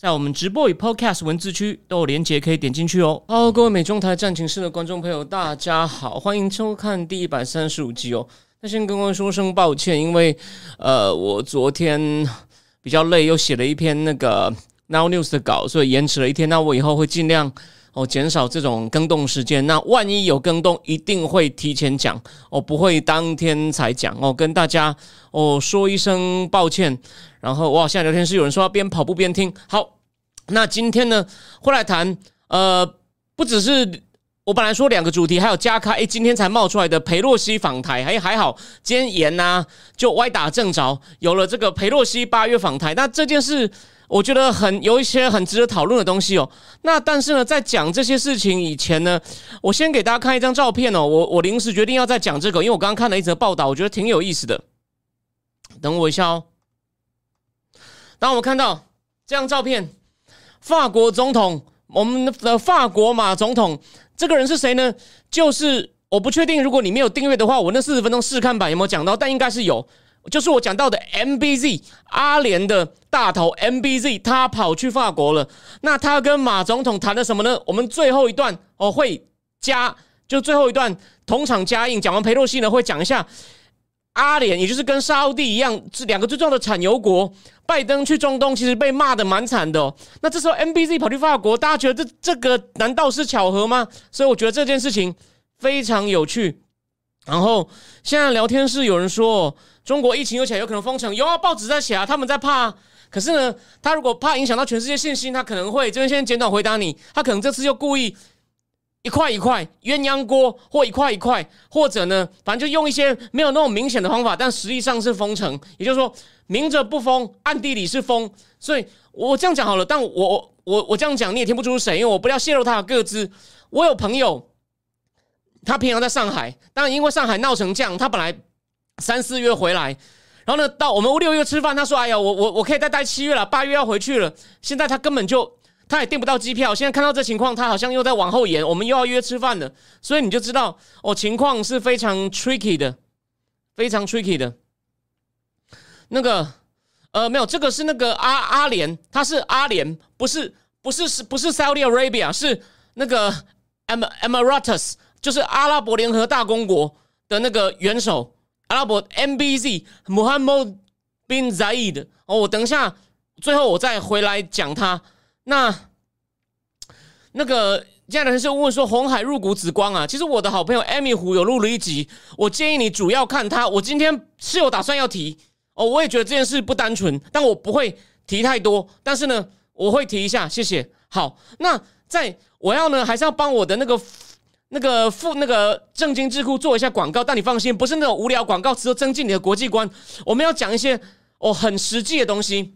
在我们直播与 Podcast 文字区都有连接，可以点进去哦。好，各位美中台战情室的观众朋友，大家好，欢迎收看第一百三十五集哦。那先跟各位说声抱歉，因为呃，我昨天比较累，又写了一篇那个 Now News 的稿，所以延迟了一天。那我以后会尽量哦减少这种更动时间。那万一有更动，一定会提前讲哦，不会当天才讲哦，跟大家哦说一声抱歉。然后哇，现在聊天室有人说要边跑步边听。好，那今天呢会来谈呃，不只是我本来说两个主题，还有加开，哎，今天才冒出来的裴洛西访台，哎，还好，今天严呐，就歪打正着，有了这个裴洛西八月访台。那这件事我觉得很有一些很值得讨论的东西哦。那但是呢，在讲这些事情以前呢，我先给大家看一张照片哦。我我临时决定要再讲这个，因为我刚刚看了一则报道，我觉得挺有意思的。等我一下哦。当我们看到这张照片，法国总统，我们的法国马总统，这个人是谁呢？就是我不确定，如果你没有订阅的话，我那四十分钟试看版有没有讲到？但应该是有，就是我讲到的 MBZ 阿联的大头 MBZ，他跑去法国了。那他跟马总统谈了什么呢？我们最后一段哦会加，就最后一段同场加映。讲完佩洛西呢，会讲一下。阿联，也就是跟沙地一样，这两个最重要的产油国。拜登去中东，其实被骂的蛮惨的。那这时候 MBZ 跑去法国，大家觉得这这个难道是巧合吗？所以我觉得这件事情非常有趣。然后现在聊天室有人说，中国疫情又起来，有可能封城。有啊，报纸在写啊，他们在怕。可是呢，他如果怕影响到全世界信心，他可能会这边先简短回答你，他可能这次就故意。一块一块鸳鸯锅，或一块一块，或者呢，反正就用一些没有那么明显的方法，但实际上是封城。也就是说，明着不封，暗地里是封。所以我这样讲好了，但我我我这样讲你也听不出谁，因为我不要泄露他的个资。我有朋友，他平常在上海，当然因为上海闹成这样，他本来三四月回来，然后呢，到我们五六月吃饭，他说：“哎呀，我我我可以再待七月了，八月要回去了。”现在他根本就。他也订不到机票，现在看到这情况，他好像又在往后延，我们又要约吃饭了，所以你就知道哦，情况是非常 tricky 的，非常 tricky 的。那个呃，没有，这个是那个阿阿联，他是阿联，不是不是是不是 Saudi Arabia，是那个 Em Emirates，就是阿拉伯联合大公国的那个元首，阿拉伯 MBZ Muhammad bin Zayed。哦，我等一下最后我再回来讲他。那那个现在人是问说红海入股紫光啊，其实我的好朋友艾米虎有录了一集，我建议你主要看他。我今天是有打算要提哦，我也觉得这件事不单纯，但我不会提太多。但是呢，我会提一下，谢谢。好，那在我要呢，还是要帮我的那个那个付那个正经智库做一下广告。但你放心，不是那种无聊广告，词，都增进你的国际观。我们要讲一些哦很实际的东西。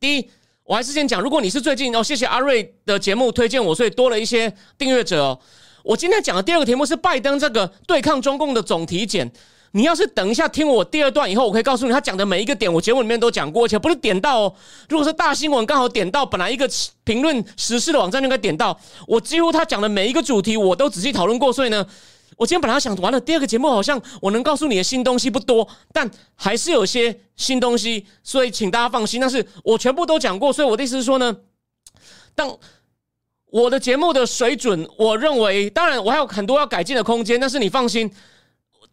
第一。我还是先讲，如果你是最近哦，谢谢阿瑞的节目推荐我，所以多了一些订阅者。哦。我今天讲的第二个题目是拜登这个对抗中共的总体检。你要是等一下听我第二段以后，我可以告诉你，他讲的每一个点，我节目里面都讲过，而且不是点到哦。如果是大新闻刚好点到，本来一个评论时事的网站就该点到，我几乎他讲的每一个主题我都仔细讨论过，所以呢。我今天本来想完了，第二个节目好像我能告诉你的新东西不多，但还是有些新东西，所以请大家放心。但是我全部都讲过，所以我的意思是说呢，当我的节目的水准，我认为当然我还有很多要改进的空间，但是你放心，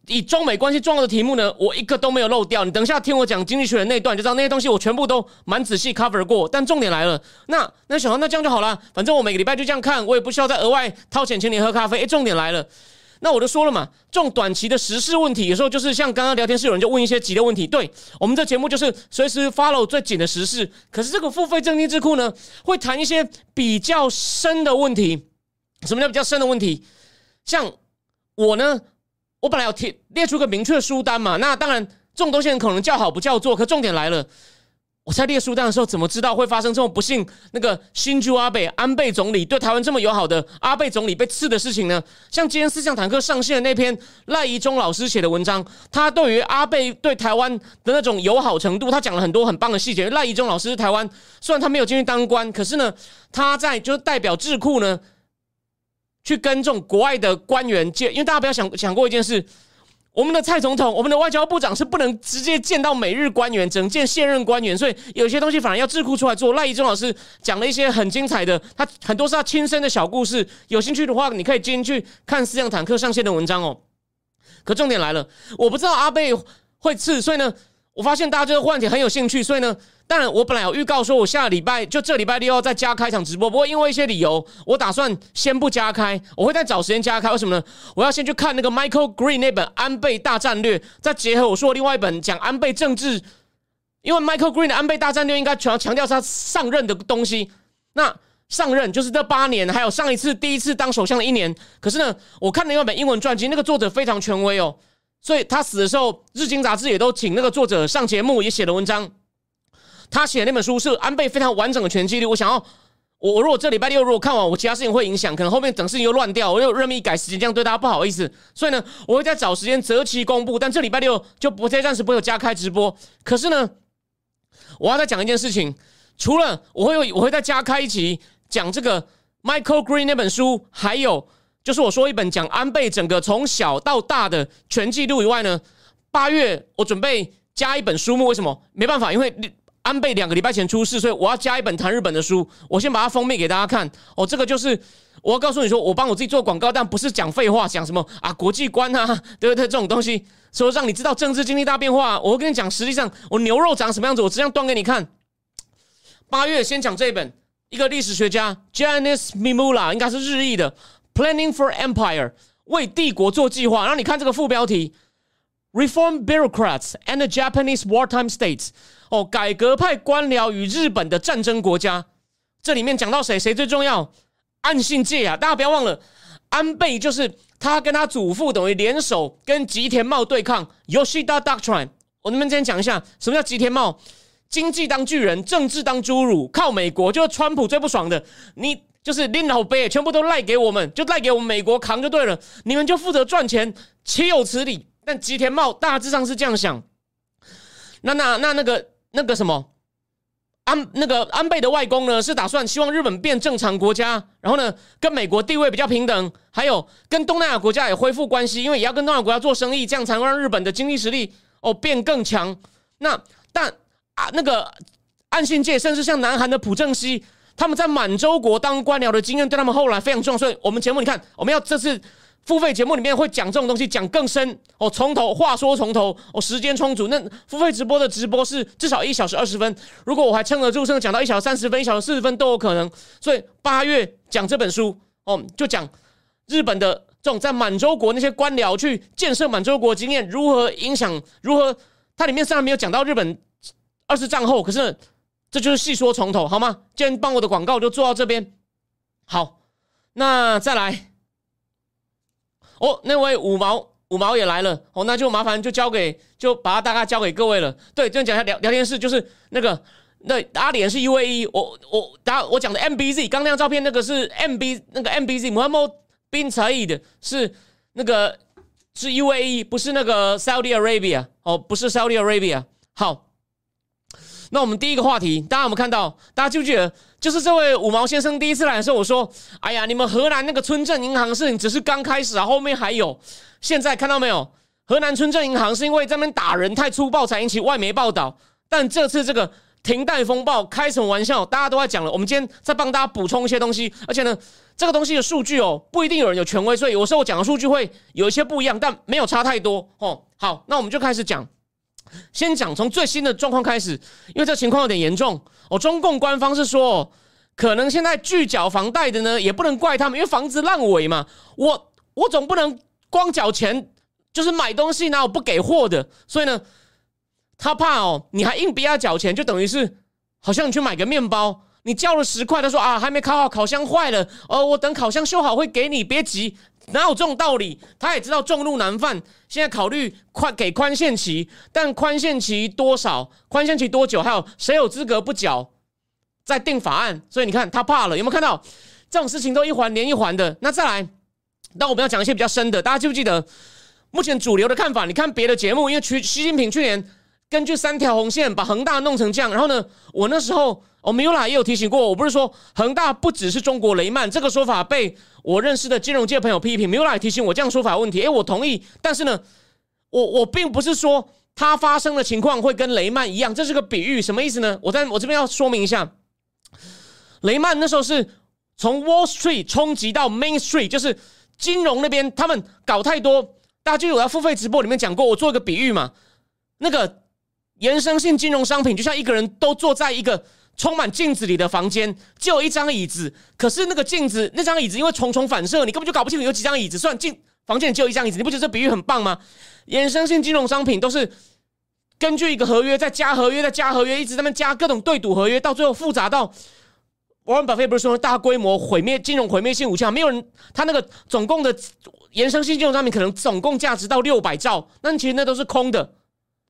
以中美关系重要的题目呢，我一个都没有漏掉。你等一下听我讲经济学的那段，就知道那些东西我全部都蛮仔细 cover 过。但重点来了，那那小黄，那这样就好了，反正我每个礼拜就这样看，我也不需要再额外掏钱请你喝咖啡。诶，重点来了。那我都说了嘛，这种短期的时事问题，有时候就是像刚刚聊天室有人就问一些急的问题。对我们这节目就是随时 follow 最紧的时事。可是这个付费正经智库呢，会谈一些比较深的问题。什么叫比较深的问题？像我呢，我本来要贴列出个明确的书单嘛。那当然，这种东西可能叫好不叫座。可重点来了，我在列书单的时候，怎么知道会发生这种不幸？那个新竹阿贝安倍总理对台湾这么友好的阿贝总理被刺的事情呢？像今天思想坦克上线的那篇赖宜中老师写的文章，他对于阿贝对台湾的那种友好程度，他讲了很多很棒的细节。赖宜中老师是台湾，虽然他没有进去当官，可是呢，他在就是代表智库呢，去跟这种国外的官员见，因为大家不要想想过一件事。我们的蔡总统，我们的外交部长是不能直接见到美日官员，只能见现任官员，所以有些东西反而要智库出来做。赖宜中老师讲了一些很精彩的，他很多是他亲身的小故事。有兴趣的话，你可以进去看思想坦克上线的文章哦。可重点来了，我不知道阿贝会刺，所以呢。我发现大家对话题很有兴趣，所以呢，当然我本来有预告说，我下礼拜就这礼拜六要再加开场直播，不过因为一些理由，我打算先不加开，我会再找时间加开。为什么呢？我要先去看那个 Michael Green 那本《安倍大战略》，再结合我说的另外一本讲安倍政治，因为 Michael Green 的《安倍大战略》应该主要强调他上任的东西。那上任就是这八年，还有上一次第一次当首相的一年。可是呢，我看另外一本英文传记，那个作者非常权威哦。所以他死的时候，《日经》杂志也都请那个作者上节目，也写了文章。他写的那本书是安倍非常完整的全记录。我想要，我我如果这礼拜六如果看完，我其他事情会影响，可能后面等事情又乱掉，我又任意改时间，这样对大家不好意思。所以呢，我会再找时间择期公布。但这礼拜六就不再暂时不会有加开直播。可是呢，我要再讲一件事情，除了我会我会再加开一集讲这个 Michael Green 那本书，还有。就是我说一本讲安倍整个从小到大的全记录以外呢，八月我准备加一本书目，为什么？没办法，因为安倍两个礼拜前出事，所以我要加一本谈日本的书。我先把它封面给大家看。哦，这个就是我要告诉你说，我帮我自己做广告，但不是讲废话，讲什么啊国际观啊，对不对？这种东西，说让你知道政治经济大变化。我会跟你讲，实际上我牛肉长什么样子，我这样端给你看。八月先讲这一本，一个历史学家 Janice Mimula，应该是日裔的。Planning for Empire，为帝国做计划。然后你看这个副标题：Reform bureaucrats and the Japanese wartime states。哦，改革派官僚与日本的战争国家。这里面讲到谁？谁最重要？岸信介啊！大家不要忘了，安倍就是他跟他祖父等于联手跟吉田茂对抗。Yoshida Doctrine。我们今天讲一下什么叫吉田茂？经济当巨人，政治当侏儒，靠美国就是川普最不爽的。你。就是拎老杯，全部都赖给我们，就赖给我们美国扛就对了。你们就负责赚钱，岂有此理？但吉田茂大致上是这样想。那那那那个那个什么安那个安倍的外公呢？是打算希望日本变正常国家，然后呢跟美国地位比较平等，还有跟东南亚国家也恢复关系，因为也要跟东南亚国家做生意，这样才能让日本的经济实力哦变更强。那但啊那个岸信介，甚至像南韩的朴正熙。他们在满洲国当官僚的经验，对他们后来非常重要。所以，我们节目你看，我们要这次付费节目里面会讲这种东西，讲更深哦。从头话说从头哦，时间充足。那付费直播的直播是至少一小时二十分，如果我还撑得住，甚至讲到一小时三十分、一小时四十分都有可能。所以八月讲这本书哦，就讲日本的这种在满洲国那些官僚去建设满洲国经验如何影响，如何它里面虽然没有讲到日本二次战后，可是。这就是细说从头，好吗？今天帮我的广告就做到这边。好，那再来。哦，那位五毛五毛也来了。哦，那就麻烦就交给，就把它大概交给各位了。对，这样讲一下聊聊天室，就是那个那阿联是 U A E，我我打我讲的 M B Z，刚那张照片那个是 M B 那个 M B Z，Muhammad bin Said 是那个是 U A E，不是那个 Saudi Arabia。哦，不是 Saudi Arabia。好。那我们第一个话题，大家有没有看到？大家记不记得？就是这位五毛先生第一次来的时候，我说：“哎呀，你们河南那个村镇银行事情只是刚开始啊，后面还有。”现在看到没有？河南村镇银行是因为这边打人太粗暴才引起外媒报道，但这次这个停贷风暴开什么玩笑？大家都在讲了。我们今天再帮大家补充一些东西，而且呢，这个东西的数据哦，不一定有人有权威，所以有时候我讲的数据会有一些不一样，但没有差太多哦。好，那我们就开始讲。先讲从最新的状况开始，因为这情况有点严重。哦，中共官方是说，可能现在拒缴房贷的呢，也不能怪他们，因为房子烂尾嘛。我我总不能光缴钱，就是买东西哪有不给货的？所以呢，他怕哦，你还硬逼他缴钱，就等于是好像你去买个面包，你交了十块，他说啊还没烤好，烤箱坏了，哦，我等烤箱修好会给你，别急，哪有这种道理？他也知道众怒难犯，现在考虑宽给宽限期，但宽限期多少？宽限期多久？还有谁有资格不缴？再定法案，所以你看他怕了，有没有看到这种事情都一环连一环的？那再来，那我们要讲一些比较深的，大家记不记得？目前主流的看法，你看别的节目，因为去习近平去年根据三条红线把恒大弄成这样，然后呢，我那时候哦米 l a 也有提醒过，我不是说恒大不只是中国雷曼这个说法被我认识的金融界朋友批评，米 l a 也提醒我这样说法有问题，诶，我同意，但是呢，我我并不是说它发生的情况会跟雷曼一样，这是个比喻，什么意思呢？我在我这边要说明一下，雷曼那时候是从 Wall Street 冲击到 Main Street，就是金融那边他们搞太多。大家记得我在付费直播里面讲过，我做一个比喻嘛，那个衍生性金融商品就像一个人都坐在一个充满镜子里的房间，就有一张椅子，可是那个镜子那张椅子因为重重反射，你根本就搞不清楚有几张椅子。虽然镜房间里只有一张椅子，你不觉得这比喻很棒吗？衍生性金融商品都是根据一个合约再加合约再加合约，一直在那加各种对赌合约，到最后复杂到。沃伦·巴菲不是说大规模毁灭金融毁灭性武器没有人，他那个总共的衍生性金融商品可能总共价值到六百兆，那其实那都是空的。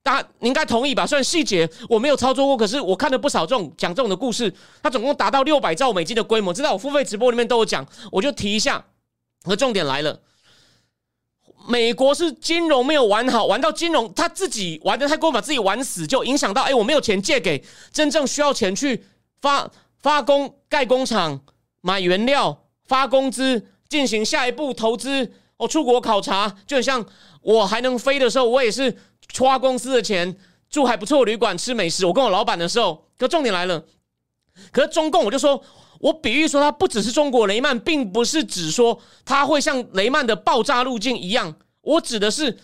大家你应该同意吧？虽然细节我没有操作过，可是我看了不少这种讲这种的故事。它总共达到六百兆美金的规模，这在我付费直播里面都有讲，我就提一下。和重点来了，美国是金融没有玩好，玩到金融他自己玩的太过，把自己玩死，就影响到哎，我没有钱借给真正需要钱去发。发工盖工厂、买原料、发工资、进行下一步投资。我出国考察，就很像我还能飞的时候，我也是花公司的钱住还不错旅馆吃美食。我跟我老板的时候，可重点来了。可是中共，我就说我比喻说，它不只是中国雷曼，并不是指说它会像雷曼的爆炸路径一样。我指的是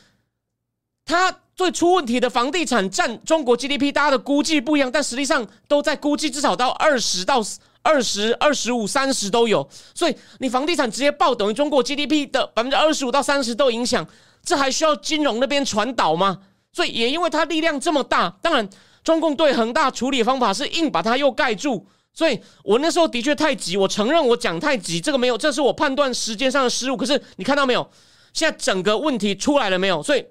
它。最出问题的房地产占中国 GDP，大家的估计不一样，但实际上都在估计至少到二十到二十二十五、三十都有。所以你房地产直接爆，等于中国 GDP 的百分之二十五到三十都影响，这还需要金融那边传导吗？所以也因为它力量这么大，当然中共对恒大处理方法是硬把它又盖住。所以我那时候的确太急，我承认我讲太急，这个没有，这是我判断时间上的失误。可是你看到没有？现在整个问题出来了没有？所以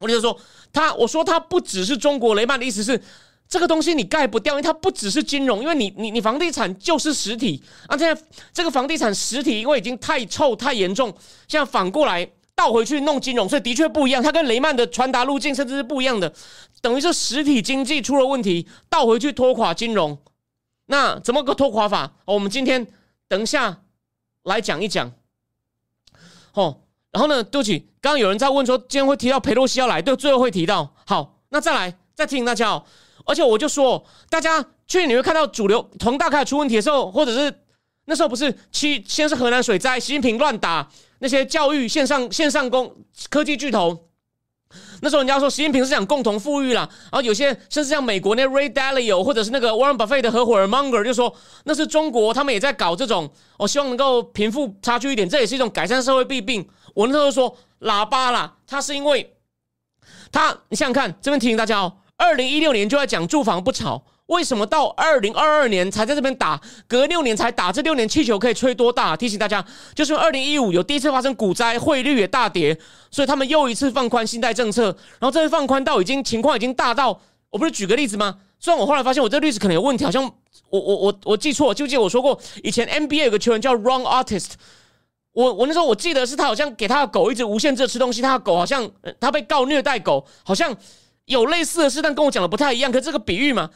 我就说。他我说他不只是中国雷曼的意思是，这个东西你盖不掉，因为它不只是金融，因为你你你房地产就是实体啊。现在这个房地产实体因为已经太臭太严重，现在反过来倒回去弄金融，所以的确不一样。它跟雷曼的传达路径甚至是不一样的，等于是实体经济出了问题，倒回去拖垮金融。那怎么个拖垮法？我们今天等一下来讲一讲。哦。然后呢？对不起，刚刚有人在问说，今天会提到佩洛西要来，对，最后会提到。好，那再来再提醒大家哦。而且我就说，大家去年你会看到主流从大开始出问题的时候，或者是那时候不是七先是河南水灾，习近平乱打那些教育线上线上工科技巨头。那时候人家说习近平是讲共同富裕啦，然后有些甚至像美国那 Ray Dalio 或者是那个 Warren Buffett 的合伙人 Munger 就说那是中国，他们也在搞这种，我希望能够贫富差距一点，这也是一种改善社会弊病。我那时候说喇叭啦，他是因为他你想想看，这边提醒大家哦，二零一六年就在讲住房不炒。为什么到二零二二年才在这边打？隔六年才打？这六年气球可以吹多大？提醒大家，就是二零一五有第一次发生股灾，汇率也大跌，所以他们又一次放宽信贷政策。然后这次放宽到已经情况已经大到，我不是举个例子吗？虽然我后来发现我这例子可能有问题，好像我我我我记错，就记得我说过，以前 NBA 有个球员叫 Wrong Artist，我我那时候我记得是他好像给他的狗一直无限制吃东西，他的狗好像他被告虐待狗，好像有类似的事，但跟我讲的不太一样。可是这个比喻嘛。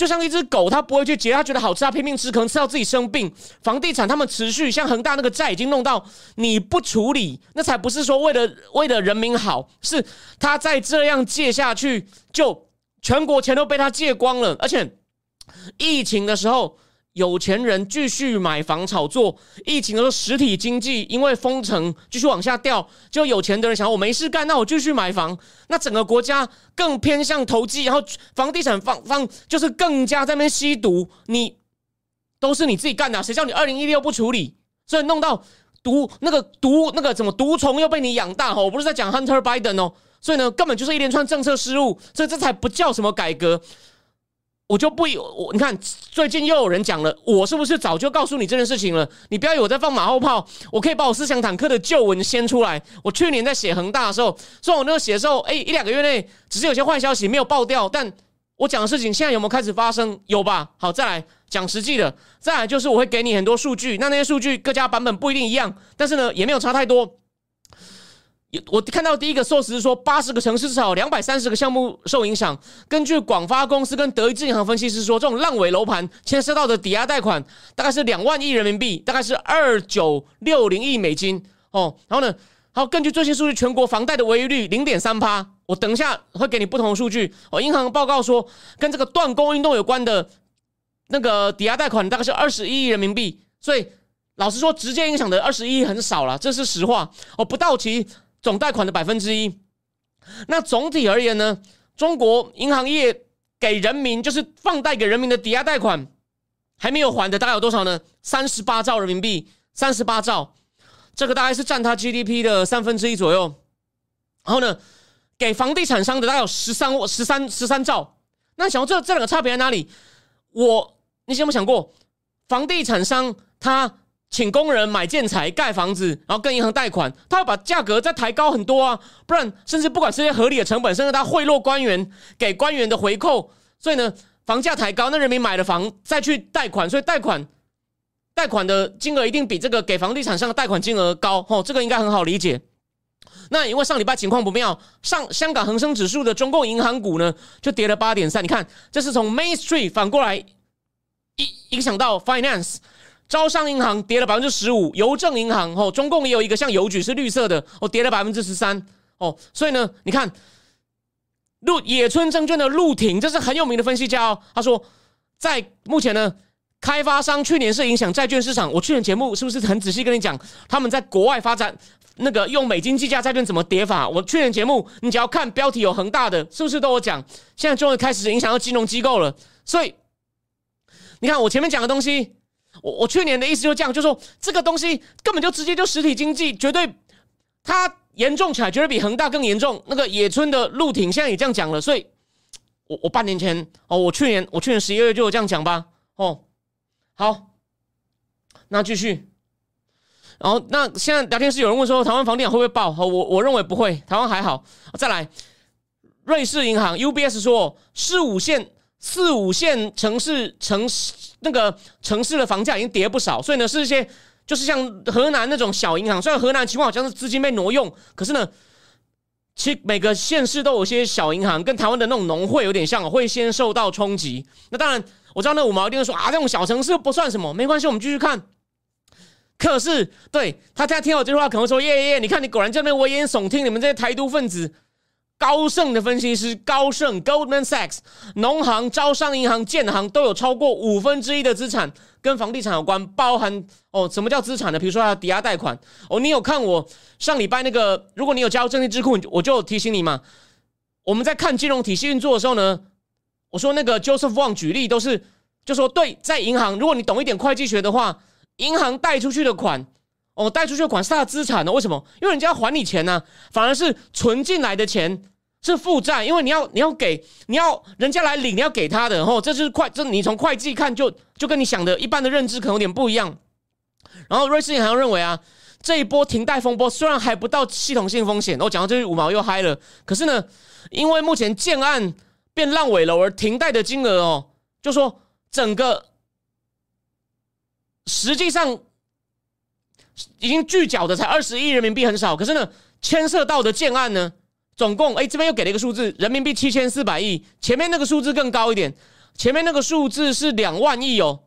就像一只狗，它不会去结，它觉得好吃，它拼命吃，可能吃到自己生病。房地产他们持续，像恒大那个债已经弄到你不处理，那才不是说为了为了人民好，是他再这样借下去，就全国钱都被他借光了，而且疫情的时候。有钱人继续买房炒作，疫情的时候实体经济因为封城继续往下掉，就有钱的人想我没事干，那我继续买房，那整个国家更偏向投机，然后房地产放放就是更加在那边吸毒，你都是你自己干的，谁叫你二零一六不处理，所以弄到毒那个毒那个怎么毒虫又被你养大哈，我不是在讲 Hunter Biden 哦，所以呢根本就是一连串政策失误，所以这才不叫什么改革。我就不有我你看，最近又有人讲了，我是不是早就告诉你这件事情了？你不要以为我在放马后炮，我可以把我思想坦克的旧文先出来。我去年在写恒大的时候，虽然我那个写的时候，哎，一两个月内只是有些坏消息没有爆掉，但我讲的事情现在有没有开始发生？有吧？好，再来讲实际的，再来就是我会给你很多数据，那那些数据各家版本不一定一样，但是呢，也没有差太多。我看到第一个 source 是说，八十个城市至少两百三十个项目受影响。根据广发公司跟德意志银行分析师说，这种烂尾楼盘牵涉到的抵押贷款大概是两万亿人民币，大概是二九六零亿美金哦。然后呢，还有根据最新数据，全国房贷的违约率零点三趴。我等一下会给你不同的数据哦。银行报告说，跟这个断供运动有关的那个抵押贷款大概是二十一亿人民币。所以老实说，直接影响的二十一亿很少了，这是实话哦。不到期。总贷款的百分之一，那总体而言呢？中国银行业给人民就是放贷给人民的抵押贷款还没有还的，大概有多少呢？三十八兆人民币，三十八兆，这个大概是占它 GDP 的三分之一左右。然后呢，给房地产商的大概有十三十三十三兆。那想这这两个差别在哪里？我你有没有想过，房地产商他？请工人买建材盖房子，然后跟银行贷款，他要把价格再抬高很多啊，不然甚至不管这些合理的成本，甚至他贿赂官员给官员的回扣，所以呢，房价抬高，那人民买了房再去贷款，所以贷款贷款的金额一定比这个给房地产商的贷款金额高哦，这个应该很好理解。那因为上礼拜情况不妙，上香港恒生指数的中共银行股呢就跌了八点三，你看这是从 Main Street 反过来影影响到 Finance。招商银行跌了百分之十五，邮政银行哦，中共也有一个像邮局是绿色的哦，跌了百分之十三哦，所以呢，你看陆野村证券的陆挺，这是很有名的分析家哦，他说在目前呢，开发商去年是影响债券市场，我去年节目是不是很仔细跟你讲他们在国外发展那个用美金计价债券怎么跌法？我去年节目你只要看标题有恒大的，是不是都有讲？现在终于开始影响到金融机构了，所以你看我前面讲的东西。我我去年的意思就这样，就说这个东西根本就直接就实体经济，绝对它严重起来，绝对比恒大更严重。那个野村的陆挺现在也这样讲了，所以，我我半年前哦，我去年我去年十一月就有这样讲吧。哦，好，那继续。然后那现在聊天室有人问说，台湾房地产会不会爆？我我认为不会，台湾还好。再来，瑞士银行 UBS 说，四五线四五线城市城市。那个城市的房价已经跌不少，所以呢，是一些就是像河南那种小银行。虽然河南情况好像是资金被挪用，可是呢，其实每个县市都有些小银行，跟台湾的那种农会有点像，会先受到冲击。那当然，我知道那五毛一定说啊，这种小城市不算什么，没关系，我们继续看。可是，对他现在听我这句话，可能说耶耶，你看你果然这边危言耸听，你们这些台独分子。高盛的分析师，高盛 （Goldman Sachs）、农行、招商银行、建行都有超过五分之一的资产跟房地产有关，包含哦，什么叫资产呢？比如说它抵押贷款哦。你有看我上礼拜那个？如果你有加入证券智库，我就提醒你嘛。我们在看金融体系运作的时候呢，我说那个 Joseph Wang 举例都是，就说对，在银行，如果你懂一点会计学的话，银行贷出去的款。哦，贷出去的款是他的资产呢？为什么？因为人家要还你钱呢，反而是存进来的钱是负债，因为你要你要给你要人家来领，你要给他的。然后这是会，这你从会计看就就跟你想的一般的认知可能有点不一样。然后瑞士银行认为啊，这一波停贷风波虽然还不到系统性风险，我讲到这五毛又嗨了。可是呢，因为目前建案变烂尾楼而停贷的金额哦，就说整个实际上。已经拒缴的才二十亿人民币，很少。可是呢，牵涉到的建案呢，总共哎，这边又给了一个数字，人民币七千四百亿。前面那个数字更高一点，前面那个数字是两万亿哦，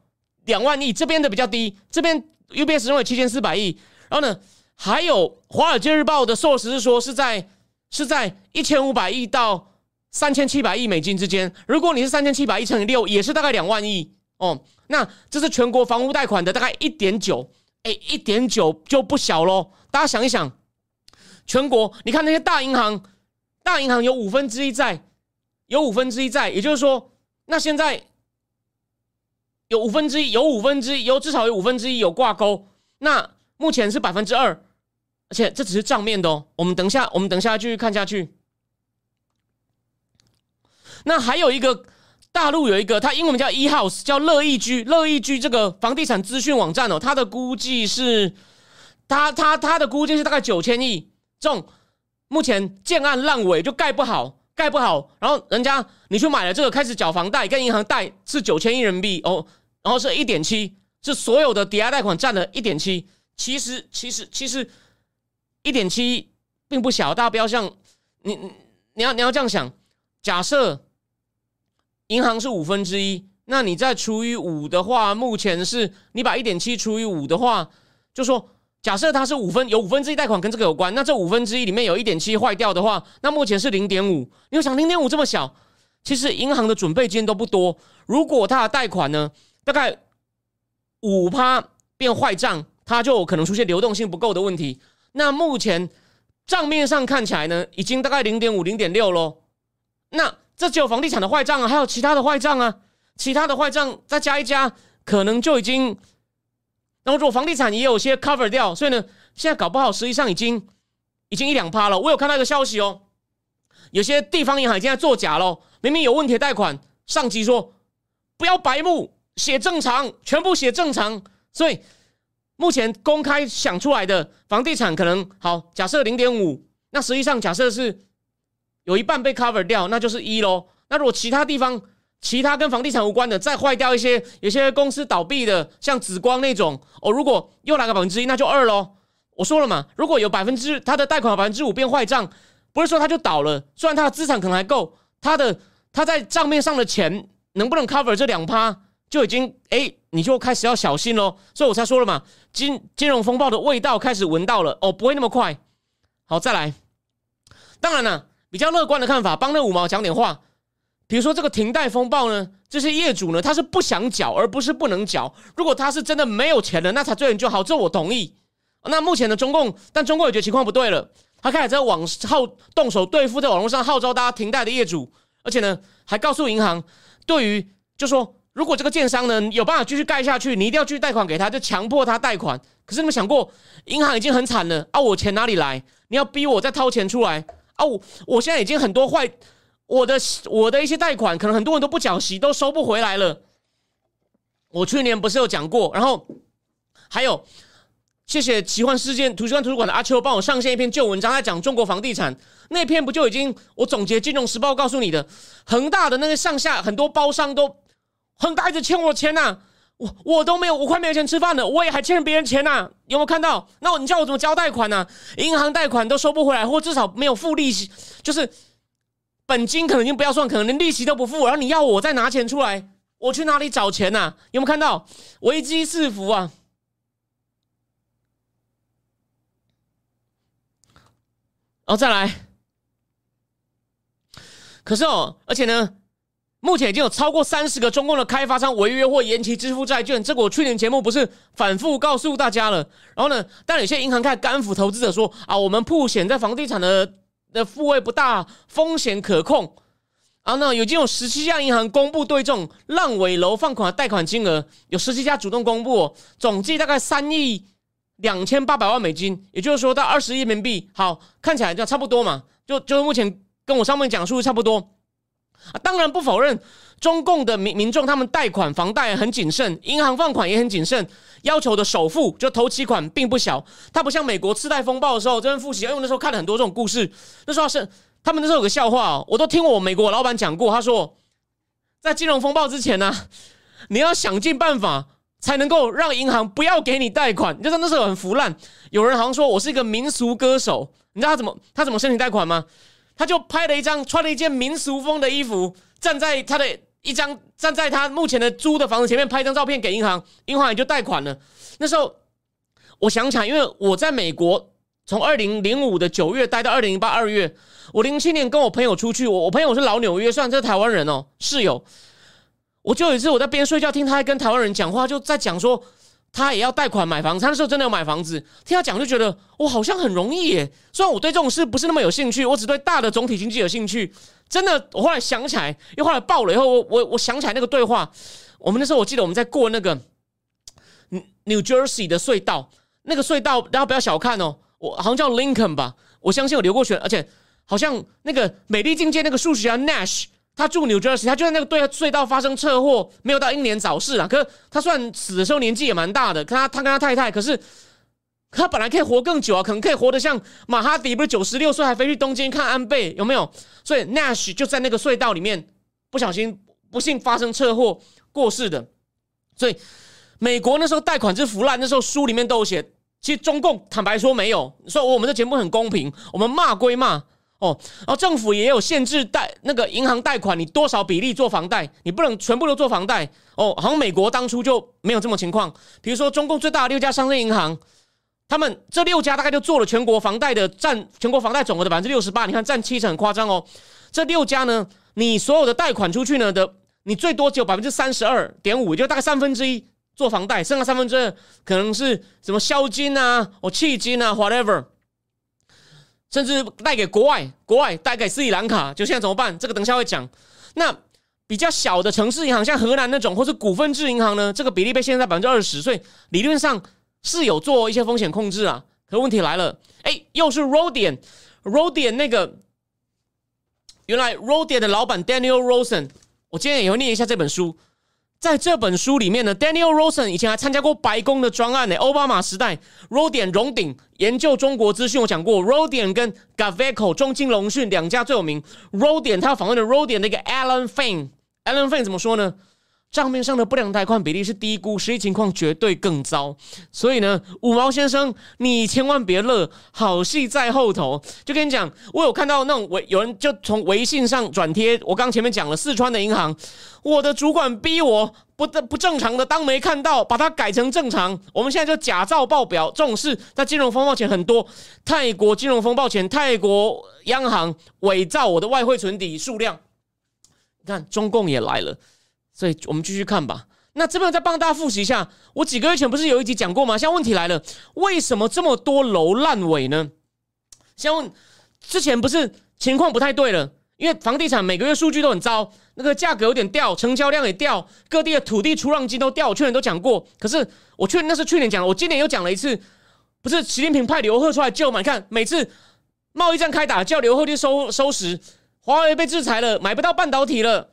两万亿。这边的比较低，这边 UBS 认为七千四百亿。然后呢，还有《华尔街日报》的 source 是说是在是在一千五百亿到三千七百亿美金之间。如果你是三千七百亿乘以六，也是大概两万亿哦。那这是全国房屋贷款的大概一点九。哎，一点九就不小喽！大家想一想，全国你看那些大银行，大银行有五分之一债，有五分之一债，也就是说，那现在有五分之一，有五分之一，有至少有五分之一有挂钩。那目前是百分之二，而且这只是账面的哦。我们等下，我们等下继续看下去。那还有一个大陆有一个，它英文名叫 e house，叫乐意居，乐意居这个房地产资讯网站哦，它的估计是，它它它的估计是大概九千亿，这种目前建案烂尾就盖不好，盖不好，然后人家你去买了这个，开始缴房贷，跟银行贷是九千亿人民币哦，然后是一点七，是所有的抵押贷款占了一点七，其实其实其实一点七并不小，大家不要像你你要你要这样想，假设。银行是五分之一，那你再除以五的话，目前是你把一点七除以五的话，就说假设它是五分，有五分之一贷款跟这个有关，那这五分之一里面有一点七坏掉的话，那目前是零点五。你想零点五这么小，其实银行的准备金都不多。如果它的贷款呢，大概五趴变坏账，它就可能出现流动性不够的问题。那目前账面上看起来呢，已经大概零点五、零点六喽。那这只有房地产的坏账啊，还有其他的坏账啊，其他的坏账再加一加，可能就已经。然后如果房地产也有些 cover 掉，所以呢，现在搞不好实际上已经已经一两趴了。我有看到一个消息哦，有些地方银行已经在作假了，明明有问题的贷款，上级说不要白目，写正常，全部写正常。所以目前公开想出来的房地产可能好，假设零点五，那实际上假设是。有一半被 cover 掉，那就是一喽。那如果其他地方、其他跟房地产无关的再坏掉一些，有些公司倒闭的，像紫光那种哦，如果又来个百分之一，那就二喽。我说了嘛，如果有百分之他的贷款百分之五变坏账，不是说他就倒了，虽然他的资产可能还够，他的他在账面上的钱能不能 cover 这两趴，就已经哎，你就开始要小心喽。所以我才说了嘛，金金融风暴的味道开始闻到了哦，不会那么快。好，再来，当然了。比较乐观的看法，帮那五毛讲点话。比如说这个停贷风暴呢，这些业主呢，他是不想缴，而不是不能缴。如果他是真的没有钱了，那才追就好，这我同意。那目前的中共，但中共也觉得情况不对了，他开始在网号动手对付在网络上号召大家停贷的业主，而且呢，还告诉银行，对于就说，如果这个建商呢有办法继续盖下去，你一定要继续贷款给他，就强迫他贷款。可是你们想过，银行已经很惨了啊，我钱哪里来？你要逼我再掏钱出来？啊，我我现在已经很多坏，我的我的一些贷款，可能很多人都不缴息，都收不回来了。我去年不是有讲过，然后还有谢谢奇幻世界图书馆图书馆的阿秋帮我上线一篇旧文章，在讲中国房地产那篇，不就已经我总结金融时报告诉你的，恒大的那个上下很多包商都恒大一直欠我钱呐。我我都没有，我快没有钱吃饭了，我也还欠别人钱呐，有没有看到？那你叫我怎么交贷款呢？银行贷款都收不回来，或至少没有付利息，就是本金可能已经不要算，可能连利息都不付，然后你要我再拿钱出来，我去哪里找钱呢？有没有看到？危机四伏啊！然后再来，可是哦，而且呢？目前已经有超过三十个中共的开发商违约或延期支付债券，这个我去年节目不是反复告诉大家了。然后呢，但有些银行开始干腐投资者说啊，我们铺险在房地产的的复位不大，风险可控。然后呢，已经有十七家银行公布对这种烂尾楼放款的贷款金额，有十七家主动公布，总计大概三亿两千八百万美金，也就是说到二十亿人民币。好，看起来就差不多嘛，就就目前跟我上面讲述差不多。啊，当然不否认，中共的民民众他们贷款房贷很谨慎，银行放款也很谨慎，要求的首付就头期款并不小。它不像美国次贷风暴的时候，这边复习，因为那时候看了很多这种故事。那时候是他们那时候有个笑话哦，我都听我美国老板讲过，他说，在金融风暴之前呢，你要想尽办法才能够让银行不要给你贷款。你知道那时候很腐烂，有人好像说我是一个民俗歌手，你知道他怎么他怎么申请贷款吗？他就拍了一张穿了一件民俗风的衣服，站在他的一张站在他目前的租的房子前面拍一张照片给银行，银行也就贷款了。那时候我想起来，因为我在美国从二零零五的九月待到二零零八二月，我零七年跟我朋友出去，我我朋友是老纽约，虽然是台湾人哦，室友，我就有一次我在边睡觉听他在跟台湾人讲话，就在讲说。他也要贷款买房子，他那时候真的要买房子。听他讲就觉得，我，好像很容易耶。虽然我对这种事不是那么有兴趣，我只对大的总体经济有兴趣。真的，我后来想起来，又后来爆了以后，我我我想起来那个对话。我们那时候我记得我们在过那个 New Jersey 的隧道，那个隧道大家不要小看哦，我好像叫 Lincoln 吧。我相信我流过血，而且好像那个美丽境界那个数学家 Nash 他住 New Jersey，他就在那个对隧道发生车祸，没有到英年早逝啊。可是他算死的时候年纪也蛮大的，跟他他跟他太太，可是他本来可以活更久啊，可能可以活得像马哈迪，不是九十六岁还飞去东京看安倍，有没有？所以 Nash 就在那个隧道里面不小心不幸发生车祸过世的。所以美国那时候贷款是腐烂，那时候书里面都有写。其实中共坦白说没有，说我们的节目很公平，我们骂归骂哦，然后政府也有限制贷那个银行贷款，你多少比例做房贷，你不能全部都做房贷哦。好像美国当初就没有这么情况，比如说中共最大的六家商业银行，他们这六家大概就做了全国房贷的占全国房贷总额的百分之六十八，你看占七成很夸张哦。这六家呢，你所有的贷款出去呢的，你最多只有百分之三十二点五，就大概三分之一。做房贷，剩下三分之二可能是什么销金啊、哦弃金啊，whatever，甚至贷给国外，国外带给斯里兰卡，就现在怎么办？这个等下会讲。那比较小的城市银行，像荷兰那种，或是股份制银行呢，这个比例被限制在百分之二十，所以理论上是有做一些风险控制啊。可问题来了，哎，又是 Rodian，Rodian 那个原来 Rodian 的老板 Daniel Rosen，我今天也会念一下这本书。在这本书里面呢，Daniel Rosen 以前还参加过白宫的专案呢。奥巴马时代，Rodian 荣鼎研究中国资讯，我讲过，Rodian 跟 Gaveco 中金龙讯两家最有名。Rodian 他访问的 Rodian 那个 Alan Fane，Alan Fane 怎么说呢？账面上的不良贷款比例是低估，实际情况绝对更糟。所以呢，五毛先生，你千万别乐，好戏在后头。就跟你讲，我有看到那种微有人就从微信上转贴，我刚前面讲了四川的银行，我的主管逼我不不正常的当没看到，把它改成正常。我们现在就假造报表，这种事在金融风暴前很多。泰国金融风暴前，泰国央行伪造我的外汇存底数量，你看中共也来了。所以我们继续看吧。那这边再帮大家复习一下，我几个月前不是有一集讲过吗？现在问题来了，为什么这么多楼烂尾呢？先问，之前不是情况不太对了，因为房地产每个月数据都很糟，那个价格有点掉，成交量也掉，各地的土地出让金都掉。我去年都讲过，可是我去年那是去年讲，我今年又讲了一次，不是习近平派刘鹤出来救嘛？你看每次贸易战开打，叫刘鹤去收收拾，华为被制裁了，买不到半导体了。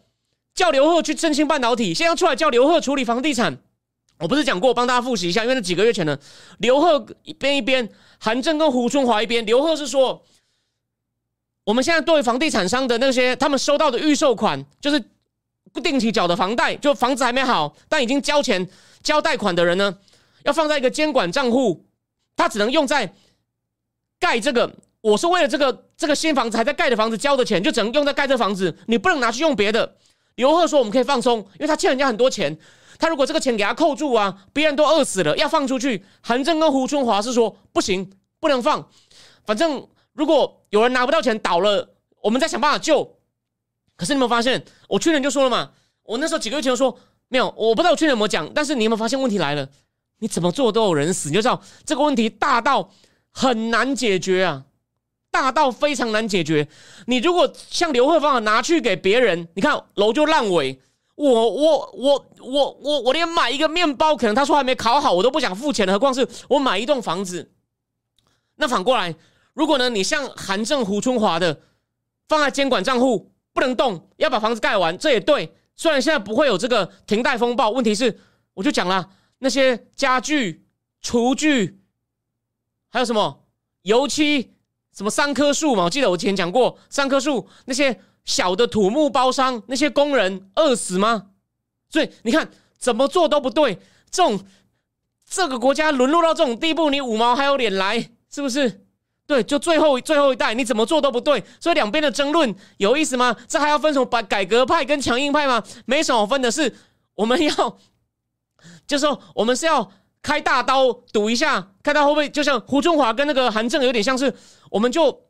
叫刘贺去振兴半导体，现在出来叫刘贺处理房地产。我不是讲过，帮大家复习一下，因为那几个月前呢，刘贺一边一边，韩正跟胡春华一边。刘贺是说，我们现在对房地产商的那些他们收到的预售款，就是不定期缴的房贷，就房子还没好，但已经交钱交贷款的人呢，要放在一个监管账户，他只能用在盖这个。我是为了这个这个新房子还在盖的房子交的钱，就只能用在盖这房子，你不能拿去用别的。刘贺说：“我们可以放松，因为他欠人家很多钱。他如果这个钱给他扣住啊，别人都饿死了，要放出去。”韩正跟胡春华是说：“不行，不能放。反正如果有人拿不到钱倒了，我们再想办法救。”可是你有没有发现？我去年就说了嘛，我那时候几个月前就说没有，我不知道我去年有没有讲。但是你有没有发现问题来了？你怎么做都有人死，你就知道这个问题大到很难解决啊。大到非常难解决。你如果像刘贺芳拿去给别人，你看楼就烂尾。我我我我我我连买一个面包，可能他说还没烤好，我都不想付钱何况是我买一栋房子。那反过来，如果呢，你像韩正、胡春华的放在监管账户不能动，要把房子盖完，这也对。虽然现在不会有这个停贷风暴，问题是我就讲了，那些家具、厨具，还有什么油漆。什么三棵树嘛？我记得我之前讲过，三棵树那些小的土木包商，那些工人饿死吗？所以你看怎么做都不对。这种这个国家沦落到这种地步，你五毛还有脸来？是不是？对，就最后最后一代，你怎么做都不对。所以两边的争论有意思吗？这还要分什么改改革派跟强硬派吗？没什么分的是，我们要就是说，我们是要。开大刀赌一下，看他会不会就像胡春华跟那个韩正有点像是，我们就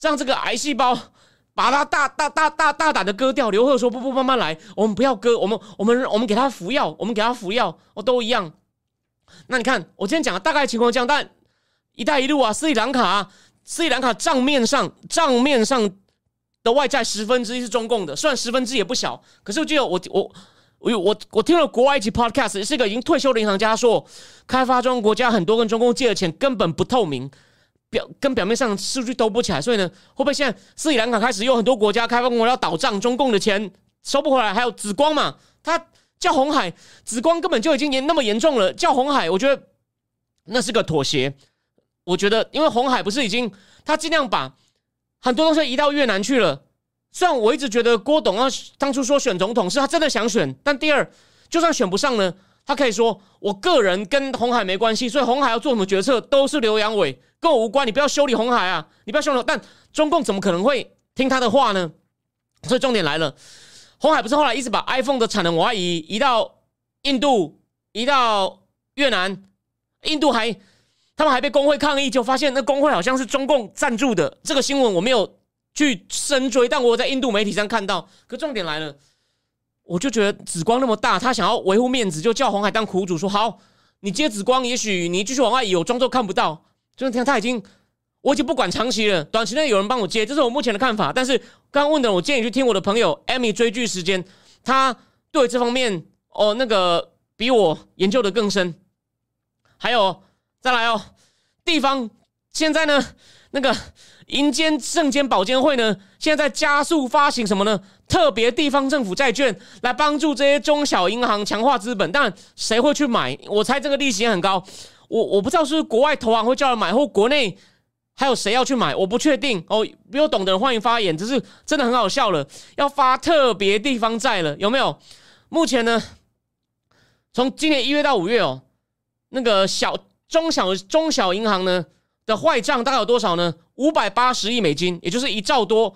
让这个癌细胞把它大大大大大胆的割掉。刘贺说：“不不，慢慢来，我们不要割，我们我们我们给他服药，我们给他服药，哦，都一样。”那你看，我今天讲的大概情况这样，但“一带一路”啊，斯里兰卡，斯里兰卡账面上账面上的外债十分之一是中共的，虽然十分之一也不小，可是就我我。我我我听了国外一期 podcast，是一个已经退休的银行家说，开发中国家很多跟中共借的钱根本不透明，表跟表面上数据都不起来，所以呢，会不会现在斯里兰卡开始有很多国家开发国要倒账，中共的钱收不回来？还有紫光嘛，他叫红海，紫光根本就已经严那么严重了，叫红海，我觉得那是个妥协。我觉得，因为红海不是已经他尽量把很多东西移到越南去了。虽然我一直觉得郭董要当初说选总统是他真的想选，但第二，就算选不上呢，他可以说我个人跟红海没关系，所以红海要做什么决策都是刘阳伟跟我无关，你不要修理红海啊，你不要修理。但中共怎么可能会听他的话呢？所以重点来了，红海不是后来一直把 iPhone 的产能往外移，移到印度，移到越南，印度还他们还被工会抗议，就发现那工会好像是中共赞助的。这个新闻我没有。去深追，但我在印度媒体上看到。可重点来了，我就觉得紫光那么大，他想要维护面子，就叫红海当苦主，说好，你接紫光，也许你继续往外移，我装作看不到。就是听他已经，我已经不管长期了，短期内有人帮我接，这是我目前的看法。但是刚刚问的，我建议去听我的朋友艾米追剧时间，他对这方面哦那个比我研究的更深。还有再来哦，地方现在呢？那个银监证监保监会呢，现在在加速发行什么呢？特别地方政府债券来帮助这些中小银行强化资本。但谁会去买？我猜这个利息也很高。我我不知道是不是国外投行会叫人买，或国内还有谁要去买？我不确定哦。比我懂的人欢迎发言。只是真的很好笑了，要发特别地方债了，有没有？目前呢，从今年一月到五月哦，那个小中小中小银行呢？的坏账大概有多少呢？五百八十亿美金，也就是一兆多，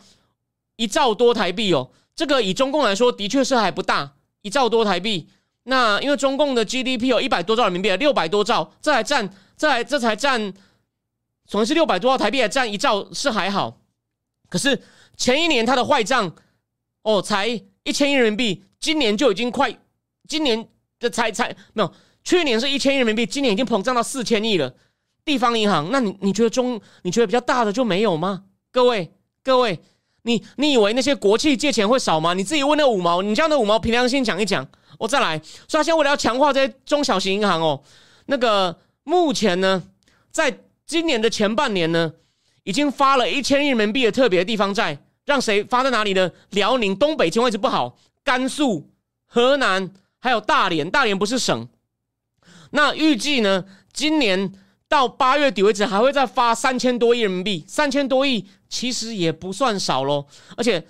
一兆多台币哦。这个以中共来说，的确是还不大，一兆多台币。那因为中共的 GDP 有一百多兆人民币，六百多兆，这还占，这还这才占，总是六百多兆台币，还占一兆是还好。可是前一年它的坏账哦，才一千亿人民币，今年就已经快，今年的才才没有，去年是一千亿人民币，今年已经膨胀到四千亿了。地方银行，那你你觉得中你觉得比较大的就没有吗？各位各位，你你以为那些国企借钱会少吗？你自己问那五毛，你叫那五毛凭良心讲一讲。我再来，所以现在为了要强化这些中小型银行哦，那个目前呢，在今年的前半年呢，已经发了一千亿人民币的特别地方债，让谁发在哪里呢？辽宁、东北情况一直不好，甘肃、河南还有大连，大连不是省。那预计呢，今年。到八月底为止，还会再发三千多亿人民币，三千多亿其实也不算少喽。而且，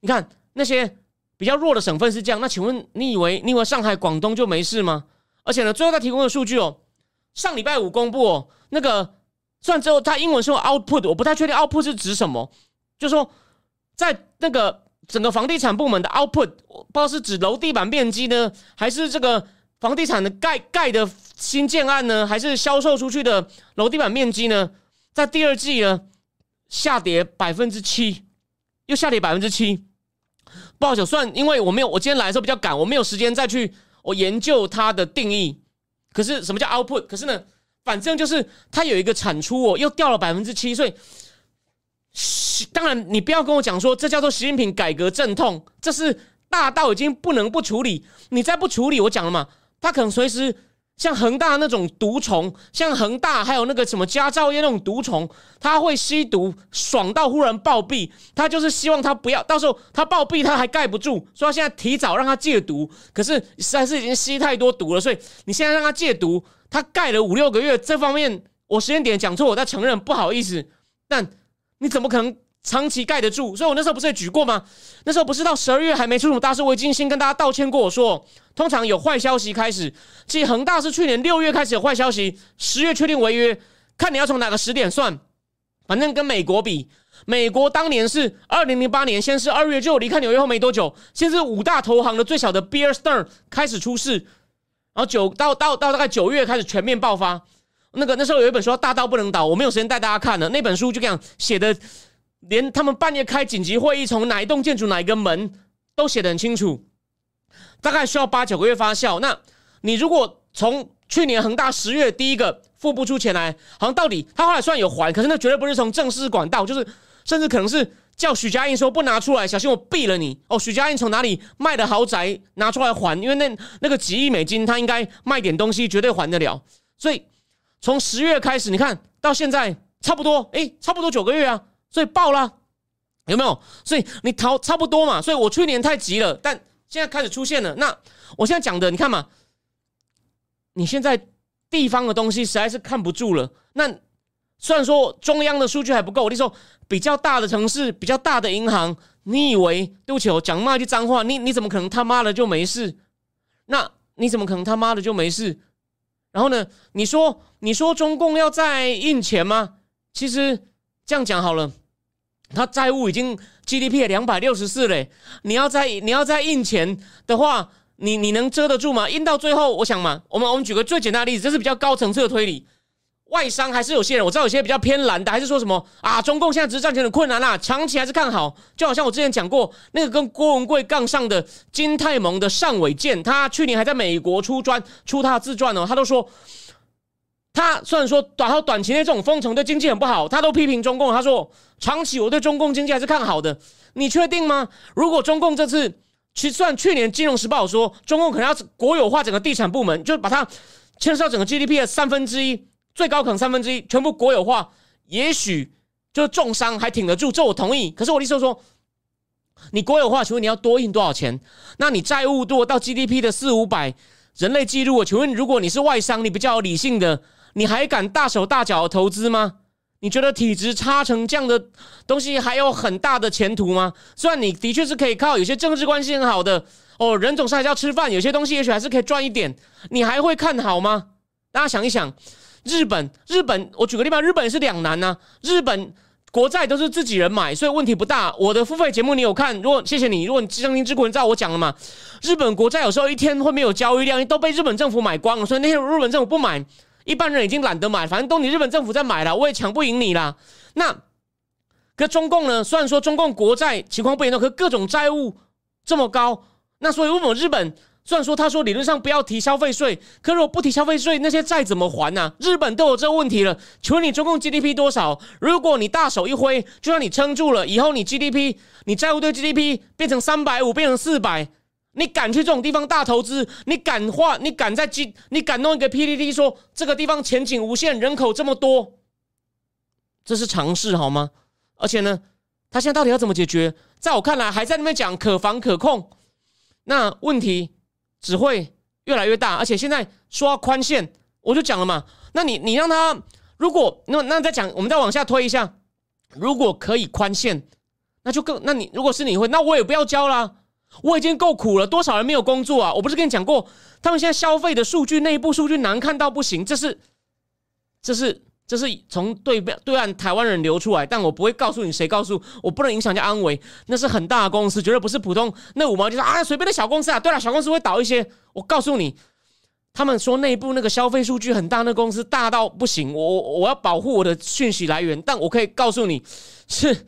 你看那些比较弱的省份是这样，那请问你以为你以为上海、广东就没事吗？而且呢，最后他提供的数据哦，上礼拜五公布哦，那个算之后，他英文是用 output，我不太确定 output 是指什么，就说在那个整个房地产部门的 output，不知道是指楼地板面积呢，还是这个。房地产的盖盖的新建案呢，还是销售出去的楼地板面积呢？在第二季呢，下跌百分之七，又下跌百分之七。不好讲，算因为我没有，我今天来的时候比较赶，我没有时间再去我研究它的定义。可是什么叫 output？可是呢，反正就是它有一个产出哦，又掉了百分之七。所以，当然你不要跟我讲说这叫做习近平改革阵痛，这是大到已经不能不处理。你再不处理，我讲了嘛。他可能随时像恒大那种毒虫，像恒大还有那个什么佳兆业那种毒虫，他会吸毒，爽到忽然暴毙。他就是希望他不要，到时候他暴毙他还盖不住，所以现在提早让他戒毒。可是实在是已经吸太多毒了，所以你现在让他戒毒，他盖了五六个月，这方面我时间点讲错，我再承认，不好意思。但你怎么可能？长期盖得住，所以我那时候不是也举过吗？那时候不是到十二月还没出什么大事，我已经先跟大家道歉过。我说，通常有坏消息开始，其实恒大是去年六月开始有坏消息，十月确定违约，看你要从哪个时点算。反正跟美国比，美国当年是二零零八年，先是二月就离开纽约后没多久，先是五大投行的最小的 Bear Stern 开始出事，然后九到到到大概九月开始全面爆发。那个那时候有一本书叫《大到不能倒》，我没有时间带大家看了，那本书就这样写的。连他们半夜开紧急会议，从哪一栋建筑哪一个门都写得很清楚，大概需要八九个月发酵。那你如果从去年恒大十月第一个付不出钱来，好像到底他后来算有还，可是那绝对不是从正式管道，就是甚至可能是叫许家印说不拿出来，小心我毙了你哦。许家印从哪里卖的豪宅拿出来还？因为那那个几亿美金，他应该卖点东西绝对还得了。所以从十月开始，你看到现在差不多，哎，差不多九个月啊，所以爆了，有没有？所以你逃差不多嘛，所以我去年太急了，但现在开始出现了。那我现在讲的，你看嘛，你现在地方的东西实在是看不住了。那虽然说中央的数据还不够，我跟你说，比较大的城市、比较大的银行，你以为对不起，我讲骂句脏话，你你怎么可能他妈的就没事？那你怎么可能他妈的就没事？然后呢？你说你说中共要再印钱吗？其实这样讲好了，他债务已经 GDP 两百六十四嘞，你要再你要再印钱的话，你你能遮得住吗？印到最后，我想嘛，我们我们举个最简单的例子，这是比较高层次的推理。外商还是有些人，我知道有些比较偏蓝的，还是说什么啊？中共现在只是赚钱很困难啦，长期还是看好。就好像我之前讲过，那个跟郭文贵杠上的金泰蒙的尚伟健，他去年还在美国出专出他的自传哦，他都说，他虽然说短到短期内这种封城对经济很不好，他都批评中共。他说长期我对中共经济还是看好的。你确定吗？如果中共这次，其实算去年金融时报说中共可能要国有化整个地产部门，就把它牵涉到整个 GDP 的三分之一。最高可能三分之一全部国有化，也许就是重伤还挺得住，这我同意。可是我的意思说，你国有化，请问你要多印多少钱？那你债务多到 GDP 的四五百，人类记录，请问如果你是外商，你比较理性的，你还敢大手大脚的投资吗？你觉得体质差成这样的东西还有很大的前途吗？虽然你的确是可以靠有些政治关系很好的哦，人总是还是要吃饭，有些东西也许还是可以赚一点，你还会看好吗？大家想一想。日本，日本，我举个例子，日本是两难呢。日本国债都是自己人买，所以问题不大。我的付费节目你有看？如果谢谢你，如果你相信知国人知道我讲了嘛？日本国债有时候一天会没有交易量，都被日本政府买光了。所以那天日本政府不买，一般人已经懒得买，反正都你日本政府在买了，我也抢不赢你啦。那可中共呢？虽然说中共国债情况不严重，可各种债务这么高，那所以为什么日本？虽然说他说理论上不要提消费税，可如果不提消费税，那些债怎么还呢？日本都有这个问题了。请问你中共 GDP 多少？如果你大手一挥，就让你撑住了，以后你 GDP，你债务对 GDP 变成三百五，变成四百，你敢去这种地方大投资？你敢画？你敢在 G？你敢弄一个 PDD 说这个地方前景无限，人口这么多，这是常事好吗？而且呢，他现在到底要怎么解决？在我看来，还在那边讲可防可控，那问题。只会越来越大，而且现在说要宽限，我就讲了嘛。那你你让他如果那那再讲，我们再往下推一下，如果可以宽限，那就更那你如果是你会，那我也不要交啦。我已经够苦了，多少人没有工作啊？我不是跟你讲过，他们现在消费的数据内部数据难看到不行，这是这是。这是从对面对岸台湾人流出来，但我不会告诉你谁告诉我，不能影响人家安危。那是很大的公司，绝对不是普通那五毛就是啊随便的小公司啊。对了，小公司会倒一些。我告诉你，他们说内部那个消费数据很大，那公司大到不行。我我要保护我的讯息来源，但我可以告诉你，是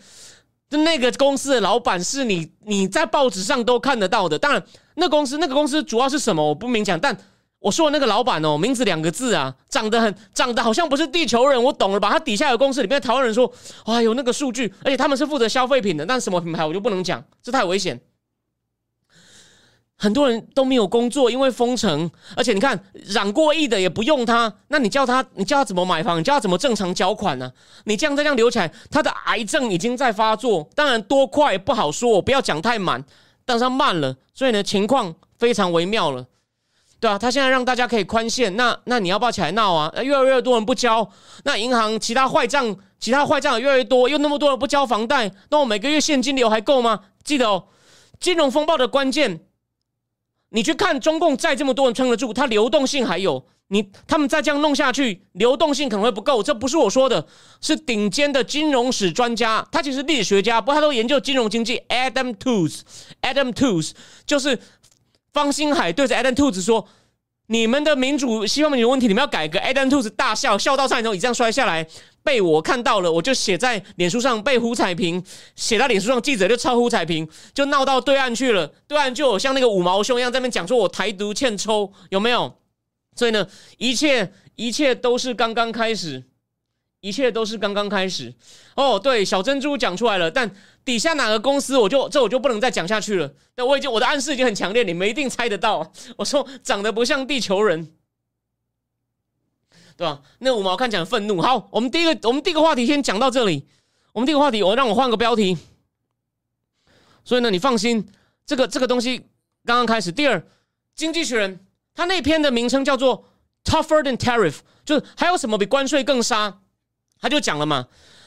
就那个公司的老板是你你在报纸上都看得到的。当然，那公司那个公司主要是什么，我不明讲，但。我说的那个老板哦，名字两个字啊，长得很长得好像不是地球人，我懂了吧？他底下有公司里面台湾人说，哎呦那个数据，而且他们是负责消费品的，但什么品牌我就不能讲，这太危险。很多人都没有工作，因为封城，而且你看染过亿的也不用他，那你叫他，你叫他怎么买房？你叫他怎么正常缴款呢？你这样再这样留起来，他的癌症已经在发作，当然多快不好说，我不要讲太满，但是慢了，所以呢情况非常微妙了。对啊，他现在让大家可以宽限，那那你要不要起来闹啊？越来越多人不交，那银行其他坏账，其他坏账越来越多，又那么多人不交房贷，那我每个月现金流还够吗？记得哦，金融风暴的关键，你去看中共再这么多人撑得住，它流动性还有，你他们再这样弄下去，流动性可能会不够。这不是我说的，是顶尖的金融史专家，他其实历史学家，不过他都研究金融经济。Adam Tooze，Adam Tooze 就是。方星海对着 Adam Tooze 说：“你们的民主西方民主问题，你们要改革。” Adam 兔子大笑，笑到差点从椅子上摔下来，被我看到了，我就写在脸书上，被胡彩萍写在脸书上，记者就抄胡彩萍，就闹到对岸去了。对岸就有像那个五毛兄一样在那边讲说：“我台独欠抽，有没有？”所以呢，一切一切都是刚刚开始。一切都是刚刚开始哦，对，小珍珠讲出来了，但底下哪个公司，我就这我就不能再讲下去了。但我已经我的暗示已经很强烈，你们一定猜得到。我说长得不像地球人，对吧？那五毛看起来愤怒。好，我们第一个，我们第一个话题先讲到这里。我们第一个话题，我让我换个标题。所以呢，你放心，这个这个东西刚刚开始。第二，《经济学人》他那篇的名称叫做 “Tougher than Tariff”，就是还有什么比关税更杀？他就讲了嘛。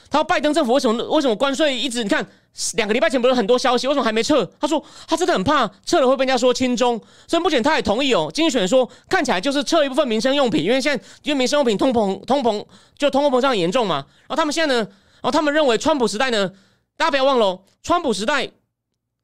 他说拜登政府为什么为什么关税一直？你看两个礼拜前不是很多消息，为什么还没撤？他说他真的很怕撤了会被人家说轻中。所以目前他也同意哦。《经济学人》说看起来就是撤一部分民生用品，因为现在因为民生用品通膨通膨就通货膨胀严重嘛。然后他们现在呢，然后他们认为川普时代呢，大家不要忘了，川普时代。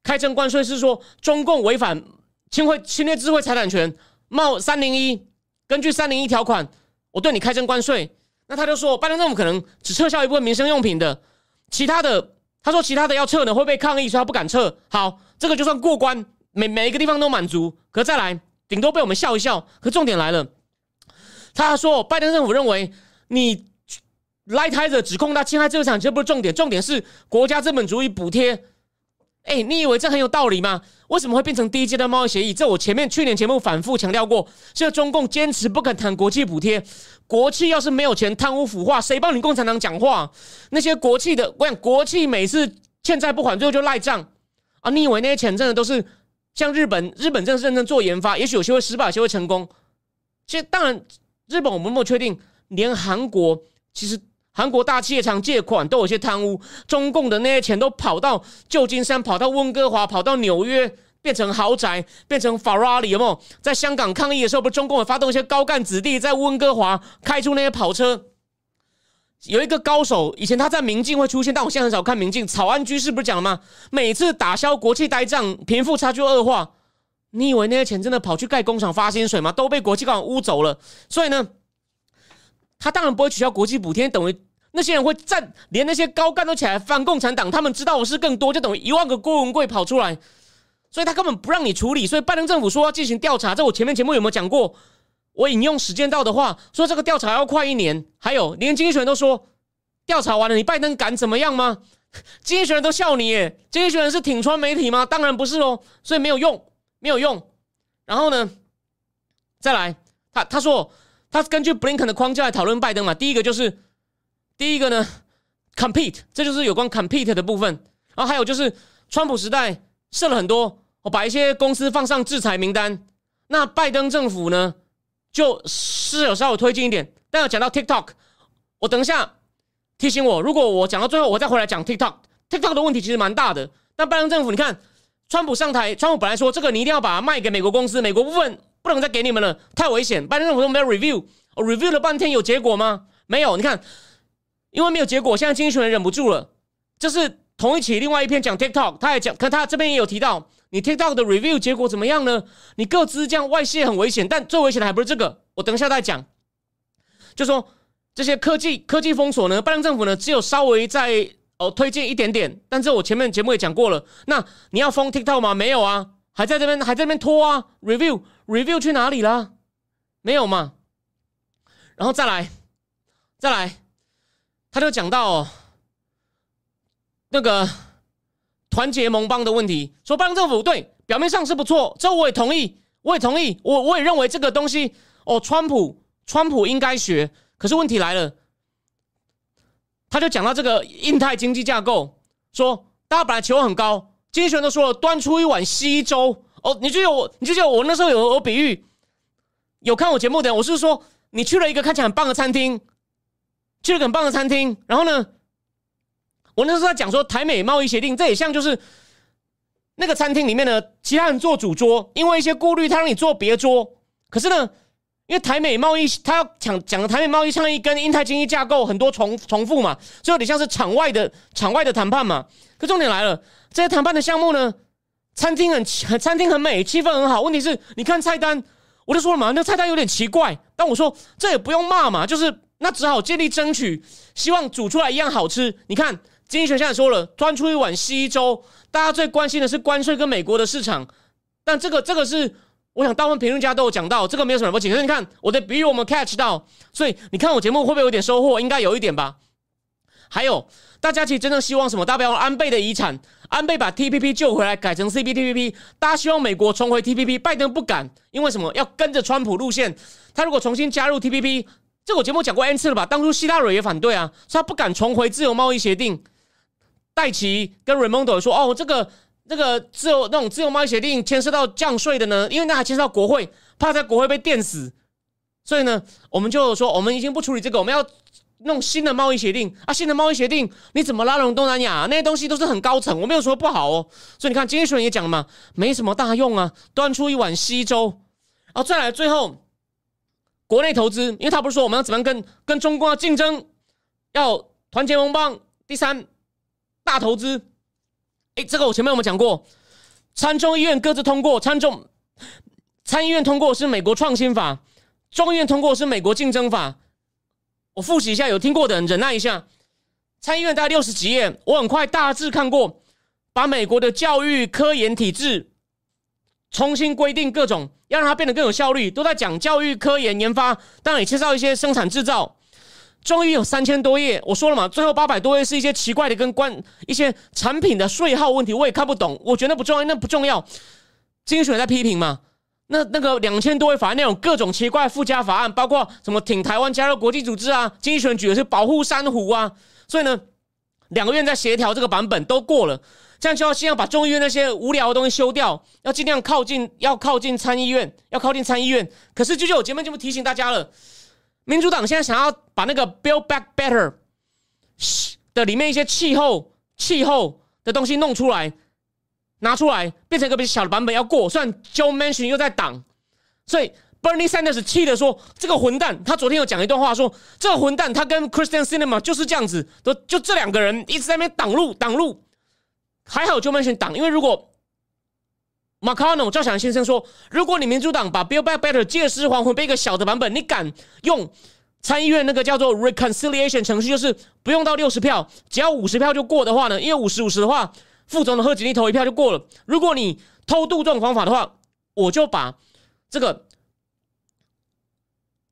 开征关税是说中共违反侵会侵略智慧财产权，冒三零一，根据三零一条款，我对你开征关税。那他就说，拜登政府可能只撤销一部分民生用品的，其他的他说其他的要撤呢会被抗议，所以他不敢撤。好，这个就算过关，每每一个地方都满足。可再来，顶多被我们笑一笑。可重点来了，他说拜登政府认为你来台者指控他侵害知识产权，这不是重点，重点是国家资本主义补贴。哎，你以为这很有道理吗？为什么会变成第一阶段贸易协议？这我前面去年节目反复强调过，现在中共坚持不肯谈国际补贴。国企要是没有钱，贪污腐化，谁帮你共产党讲话？那些国企的，我想国企每次欠债不还，最后就赖账啊！你以为那些钱真的都是像日本？日本真的是认真做研发，也许有些会失败，有些会成功。其实当然，日本我们没有确定，连韩国其实。韩国大企业常借款都有些贪污，中共的那些钱都跑到旧金山、跑到温哥华、跑到纽约，变成豪宅，变成法拉利，有没有？在香港抗议的时候，不是中共也发动一些高干子弟在温哥华开出那些跑车？有一个高手，以前他在明镜会出现，但我现在很少看明镜。草安居士不是讲了吗？每次打消国企呆账，贫富差距恶化。你以为那些钱真的跑去盖工厂发薪水吗？都被国际港污走了。所以呢，他当然不会取消国际补贴，等于。那些人会站，连那些高干都起来反共产党，他们知道的事更多，就等于一万个郭文贵跑出来，所以他根本不让你处理。所以拜登政府说要进行调查，在我前面节目有没有讲过？我引用时间到的话说，这个调查要快一年。还有连经济学人都说，调查完了，你拜登敢怎么样吗？经济学人都笑你，耶，经济学人是挺穿媒体吗？当然不是哦，所以没有用，没有用。然后呢，再来，他他说他根据布林肯的框架来讨论拜登嘛，第一个就是。第一个呢，compete，这就是有关 compete 的部分。然后还有就是，川普时代设了很多，我把一些公司放上制裁名单。那拜登政府呢，就是有稍微推进一点。但要讲到 TikTok，我等一下提醒我，如果我讲到最后，我再回来讲 TikTok。TikTok 的问题其实蛮大的。那拜登政府，你看，川普上台，川普本来说这个你一定要把它卖给美国公司，美国部分不能再给你们了，太危险。拜登政府都没有 review，review 了半天有结果吗？没有。你看。因为没有结果，现在经济学人忍不住了。就是同一起另外一篇讲 TikTok，他也讲，可他这边也有提到，你 TikTok 的 review 结果怎么样呢？你各自这样外泄很危险，但最危险的还不是这个。我等一下再讲。就说这些科技科技封锁呢，拜登政府呢只有稍微在哦推荐一点点，但是我前面节目也讲过了。那你要封 TikTok 吗？没有啊，还在这边还在这边拖啊。review review 去哪里了？没有嘛。然后再来，再来。他就讲到那个团结盟邦的问题，说拜登政府对表面上是不错，这我也同意，我也同意，我我也认为这个东西哦，川普川普应该学。可是问题来了，他就讲到这个印太经济架构，说大家本来期望很高，经济学都说了，端出一碗稀粥哦，你记得我，你记得我那时候有有比喻，有看我节目的，我是说你去了一个看起来很棒的餐厅。去了很棒的餐厅，然后呢，我那时候在讲说台美贸易协定，这也像就是那个餐厅里面呢，其他人做主桌，因为一些顾虑，他让你坐别桌。可是呢，因为台美贸易，他要讲讲的台美贸易倡议跟印太经济架构很多重重复嘛，所以有点像是场外的场外的谈判嘛。可重点来了，这些谈判的项目呢，餐厅很很餐厅很美，气氛很好。问题是，你看菜单，我就说了嘛，那菜单有点奇怪。但我说这也不用骂嘛，就是。那只好尽力争取，希望煮出来一样好吃。你看，经济学家也说了，端出一碗稀粥。大家最关心的是关税跟美国的市场，但这个这个是，我想大部分评论家都有讲到，这个没有什么不起。可是你看我的比喻，我们 catch 到，所以你看我节目会不会有点收获？应该有一点吧。还有，大家其实真正希望什么？大家不要安倍的遗产，安倍把 TPP 救回来，改成 CPTPP。大家希望美国重回 TPP，拜登不敢，因为什么？要跟着川普路线。他如果重新加入 TPP。这个我节目讲过 N 次了吧？当初希拉蕊也反对啊，说他不敢重回自由贸易协定。戴奇跟 Raimondo 说：“哦，这个这个自由那种自由贸易协定牵涉到降税的呢，因为那还牵涉到国会，怕在国会被电死，所以呢，我们就说我们已经不处理这个，我们要弄新的贸易协定啊。新的贸易协定你怎么拉拢东南亚？那些东西都是很高层，我没有说不好哦。所以你看，经济学人也讲了嘛，没什么大用啊，端出一碗稀粥。然后再来最后。”国内投资，因为他不是说我们要怎么样跟跟中国竞争，要团结盟邦。第三，大投资，哎，这个我前面我们讲过，参众议院各自通过，参众参议院通过是美国创新法，众议院通过是美国竞争法。我复习一下，有听过的忍耐一下。参议院大概六十几页，我很快大致看过，把美国的教育科研体制。重新规定各种，要让它变得更有效率，都在讲教育、科研、研发，当然也介绍一些生产制造。终于有三千多页，我说了嘛，最后八百多页是一些奇怪的跟关一些产品的税号问题，我也看不懂。我觉得不重要，那不重要。经济学在批评嘛，那那个两千多页法案内容，各种奇怪附加法案，包括什么挺台湾加入国际组织啊，经济学举的是保护珊瑚啊，所以呢，两个院在协调这个版本都过了。这样就要先要把众议院那些无聊的东西修掉，要尽量靠近，要靠近参议院，要靠近参议院。可是，就就我前面节目提醒大家了，民主党现在想要把那个 Build Back Better 的里面一些气候、气候的东西弄出来，拿出来变成一个比较小的版本要过。虽然 Joe Manchin 又在挡，所以 Bernie Sanders 气的说：“这个混蛋！”他昨天有讲一段话，说：“这个混蛋，他跟 Christian Cinema 就是这样子，都就这两个人一直在那边挡路，挡路。”还好就 mention 党，因为如果 McConnell 赵翔先生说，如果你民主党把 Bill Back Better 借尸还魂背一个小的版本，你敢用参议院那个叫做 Reconciliation 程序，就是不用到六十票，只要五十票就过的话呢？因为五十五十的话，副总统贺锦丽投一票就过了。如果你偷渡这种方法的话，我就把这个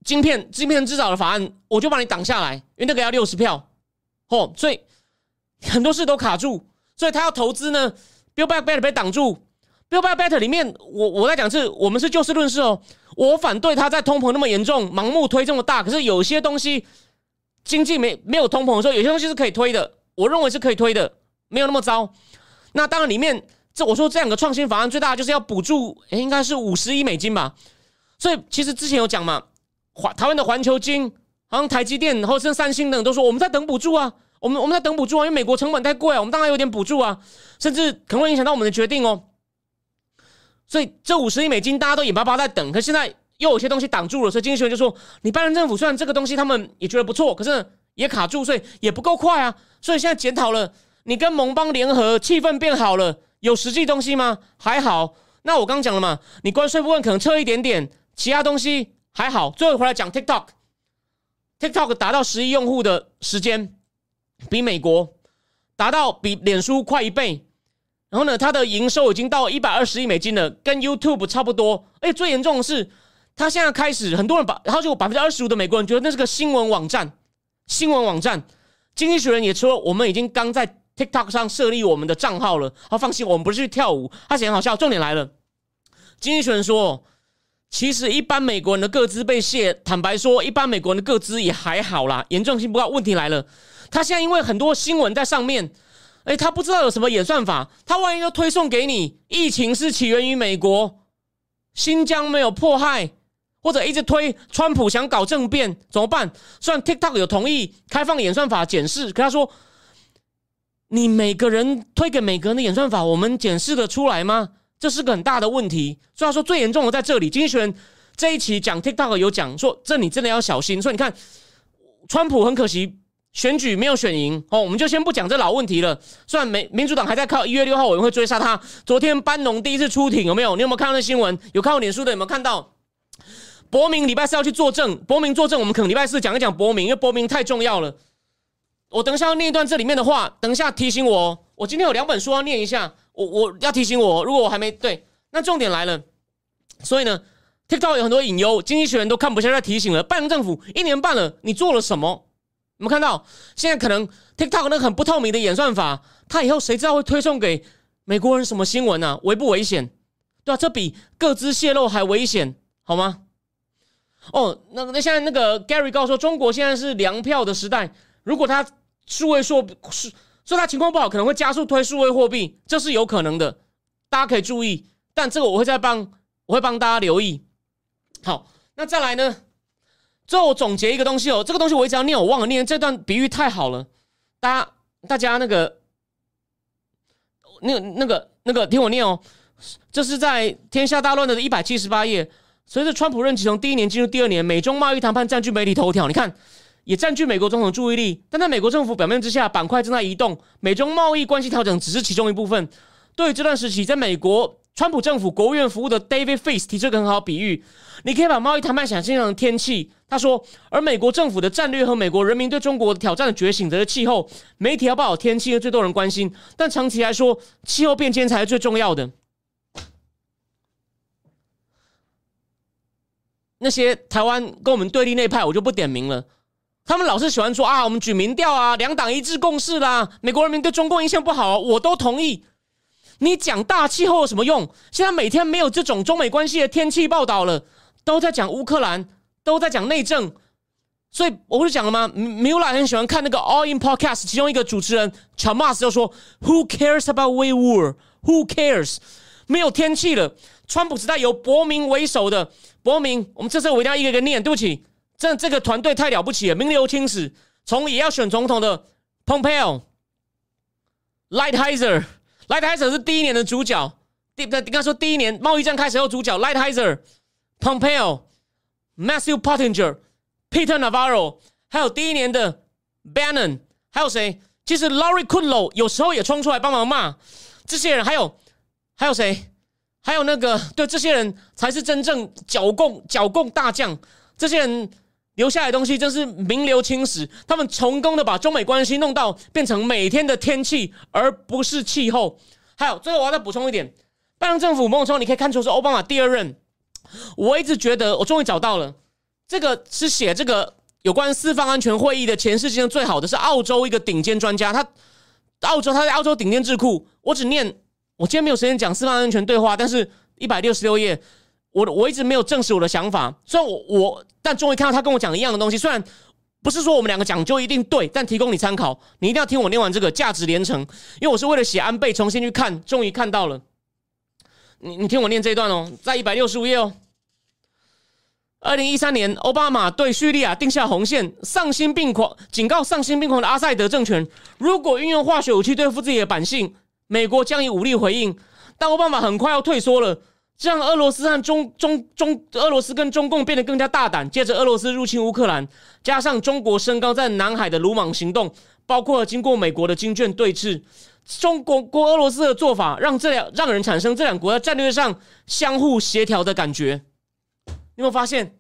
晶片晶片制造的法案，我就把你挡下来，因为那个要六十票，哦，所以很多事都卡住。所以他要投资呢，Build Back Better 被挡住。Build Back Better 里面，我我在讲是，我们是就事论事哦。我反对他在通膨那么严重，盲目推这么大。可是有些东西经济没没有通膨的时候，有些东西是可以推的。我认为是可以推的，没有那么糟。那当然里面这我说这两个创新法案最大的就是要补助，应该是五十亿美金吧。所以其实之前有讲嘛，环台湾的环球金，好像台积电，然后甚至三星等都说我们在等补助啊。我们我们在等补助啊，因为美国成本太贵啊，我们当然有点补助啊，甚至可能会影响到我们的决定哦。所以这五十亿美金大家都眼巴巴在等，可现在又有些东西挡住了，所以经济学人就说，你拜登政府虽然这个东西他们也觉得不错，可是也卡住，所以也不够快啊。所以现在检讨了，你跟盟邦联合，气氛变好了，有实际东西吗？还好。那我刚讲了嘛，你关税部分可能撤一点点，其他东西还好。最后回来讲 TikTok，TikTok 达到十亿用户的时间。比美国达到比脸书快一倍，然后呢，它的营收已经到一百二十亿美金了，跟 YouTube 差不多。而且最严重的是，它现在开始很多人把，然后就百分之二十五的美国人觉得那是个新闻网站。新闻网站，经济学人也说，我们已经刚在 TikTok 上设立我们的账号了。好，放心，我们不是去跳舞。他写很好笑，重点来了。经济学人说，其实一般美国人的个资被卸，坦白说，一般美国人的个资也还好啦，严重性不高。问题来了。他现在因为很多新闻在上面，哎，他不知道有什么演算法，他万一要推送给你，疫情是起源于美国，新疆没有迫害，或者一直推川普想搞政变，怎么办？虽然 TikTok 有同意开放演算法检视，可他说，你每个人推给每个人的演算法，我们检视的出来吗？这是个很大的问题。所以他说最严重的在这里，经济学人这一期讲 TikTok 有讲说，这你真的要小心。所以你看，川普很可惜。选举没有选赢哦，我们就先不讲这老问题了。虽然民民主党还在靠一月六号委员会追杀他。昨天班农第一次出庭，有没有？你有没有看到那新闻？有看到脸书的有没有看到？伯明礼拜四要去作证，伯明作证，我们可能礼拜四讲一讲伯明，因为伯明太重要了。我等一下要念一段这里面的话，等一下提醒我。我今天有两本书要念一下，我我要提醒我，如果我还没对，那重点来了。所以呢，TikTok 有很多隐忧，经济学人都看不下去，提醒了。拜登政府一年半了，你做了什么？我们看到，现在可能 TikTok 那个很不透明的演算法，它以后谁知道会推送给美国人什么新闻呢？危不危险？对吧？这比各自泄露还危险，好吗？哦，那那现在那个 Gary 告诉说，中国现在是粮票的时代，如果他数位数数，说他情况不好，可能会加速推数位货币，这是有可能的，大家可以注意。但这个我会再帮，我会帮大家留意。好，那再来呢？最后我总结一个东西哦，这个东西我一直要念，我忘了念。这段比喻太好了，大家大家那个那个那个那个听我念哦。这是在《天下大乱》的一百七十八页。随着川普任期从第一年进入第二年，美中贸易谈判占据媒体头条。你看，也占据美国总统注意力。但在美国政府表面之下，板块正在移动。美中贸易关系调整只是其中一部分。对于这段时期，在美国。川普政府国务院服务的 David Face 提出一个很好比喻，你可以把贸易谈判想象成天气。他说，而美国政府的战略和美国人民对中国挑战的觉醒则是气候。媒体要报道天气，最多人关心，但长期来说，气候变迁才是最重要的。那些台湾跟我们对立那派，我就不点名了。他们老是喜欢说啊，我们举民调啊，两党一致共识啦，美国人民对中共印象不好，我都同意。你讲大气候有什么用？现在每天没有这种中美关系的天气报道了，都在讲乌克兰，都在讲内政。所以我不是讲了吗？米乌拉很喜欢看那个 All In Podcast，其中一个主持人 Chamas 就说：“Who cares about we war? Who cares？没有天气了。川普时代由伯明为首的伯明，我们这次我一定要一个一个念。对不起，这这个团队太了不起了，名留青史。从也要选总统的 Pompeo、Lighthizer。” Lighthizer 是第一年的主角，第那应该说第一年贸易战开始后主角。，Lighthizer、Pompeo、Matthew Pottinger、Peter Navarro，还有第一年的 Bannon，还有谁？其实 Laurie Kudlow 有时候也冲出来帮忙骂这些人。还有还有谁？还有那个对这些人才是真正剿共剿共大将。这些人。留下来的东西真是名留青史。他们成功的把中美关系弄到变成每天的天气，而不是气候。还有，最后我要再补充一点：拜登政府某种程度你可以看出是奥巴马第二任。我一直觉得，我终于找到了，这个是写这个有关四方安全会议的前世界上最好的是澳洲一个顶尖专家。他澳洲他在澳洲顶尖智库。我只念，我今天没有时间讲四方安全对话，但是一百六十六页。我我一直没有证实我的想法，虽然我我，但终于看到他跟我讲一样的东西。虽然不是说我们两个讲就一定对，但提供你参考。你一定要听我念完这个价值连城，因为我是为了写安倍重新去看，终于看到了。你你听我念这一段哦，在一百六十五页哦。二零一三年，奥巴马对叙利亚定下红线，丧心病狂警告丧心病狂的阿塞德政权，如果运用化学武器对付自己的百姓，美国将以武力回应。但奥巴马很快要退缩了。这样，俄罗斯和中中中，俄罗斯跟中共变得更加大胆。接着，俄罗斯入侵乌克兰，加上中国升高在南海的鲁莽行动，包括经过美国的精卷对峙，中国过俄罗斯的做法，让这两让人产生这两国在战略上相互协调的感觉。你有没有发现？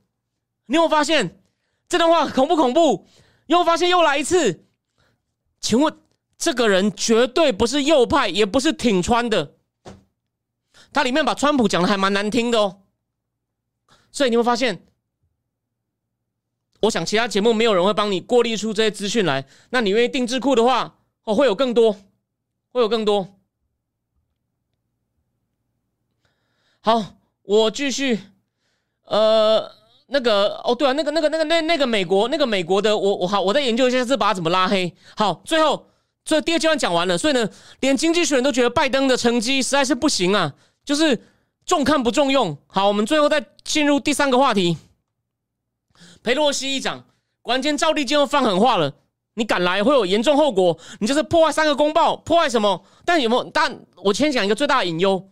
你有没有发现这段话恐不恐怖？有没有发现又来一次？请问，这个人绝对不是右派，也不是挺川的。它里面把川普讲的还蛮难听的哦，所以你会发现，我想其他节目没有人会帮你过滤出这些资讯来。那你愿意定智库的话，哦，会有更多，会有更多。好，我继续。呃，那个，哦，对啊，那个，那个，那个，那那个美国，那个美国的，我我好，我再研究一下，是把它怎么拉黑。好，最后，所以第二阶段讲完了，所以呢，连经济学人都觉得拜登的成绩实在是不行啊。就是重看不重用。好，我们最后再进入第三个话题。佩洛西议长，关键赵立坚又放狠话了。你敢来会有严重后果。你就是破坏三个公报，破坏什么？但有没有？但我先讲一个最大的隐忧。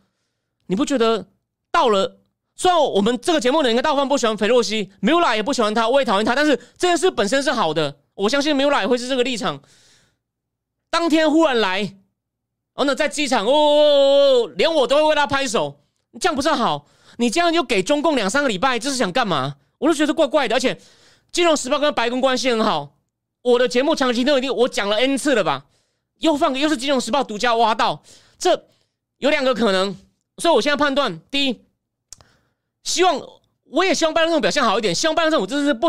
你不觉得到了？虽然我们这个节目的人应该大部分不喜欢佩洛西，米乌拉也不喜欢他，我也讨厌他。但是这件事本身是好的，我相信米乌拉也会是这个立场。当天忽然来。哦，那在机场哦，连我都会为他拍手，这样不是好？你这样就给中共两三个礼拜，这是想干嘛？我都觉得怪怪的。而且，《金融时报》跟白宫关系很好，我的节目长期都已经我讲了 N 次了吧？又放又是《金融时报》独家挖到，这有两个可能。所以我现在判断，第一，希望我也希望拜登政府表现好一点，希望拜登政府真的是不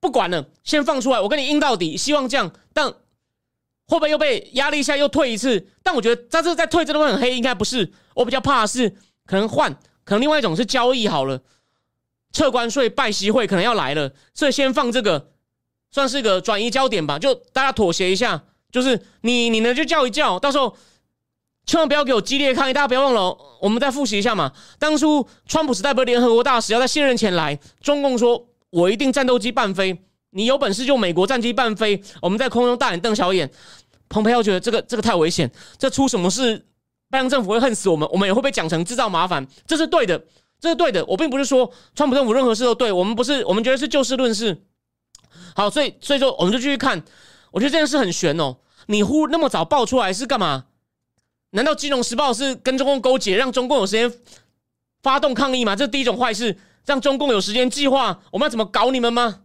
不管了，先放出来，我跟你硬到底，希望这样，但。会不会又被压力一下又退一次？但我觉得他这再退真的会很黑，应该不是。我比较怕的是可能换，可能另外一种是交易好了，撤关税拜习会可能要来了，所以先放这个，算是个转移焦点吧，就大家妥协一下，就是你你呢就叫一叫，到时候千万不要给我激烈抗议，大家不要忘了，我们再复习一下嘛。当初川普时代不是联合国大使要在卸任前来，中共说我一定战斗机半飞，你有本事就美国战机半飞，我们在空中大眼瞪小眼。蓬佩奥觉得这个这个太危险，这出什么事，拜登政府会恨死我们，我们也会被讲成制造麻烦，这是对的，这是对的。我并不是说川普政府任何事都对，我们不是，我们觉得是就事论事。好，所以所以说我们就继续看，我觉得这件事很悬哦。你忽那么早爆出来是干嘛？难道金融时报是跟中共勾结，让中共有时间发动抗议吗？这是第一种坏事，让中共有时间计划我们要怎么搞你们吗？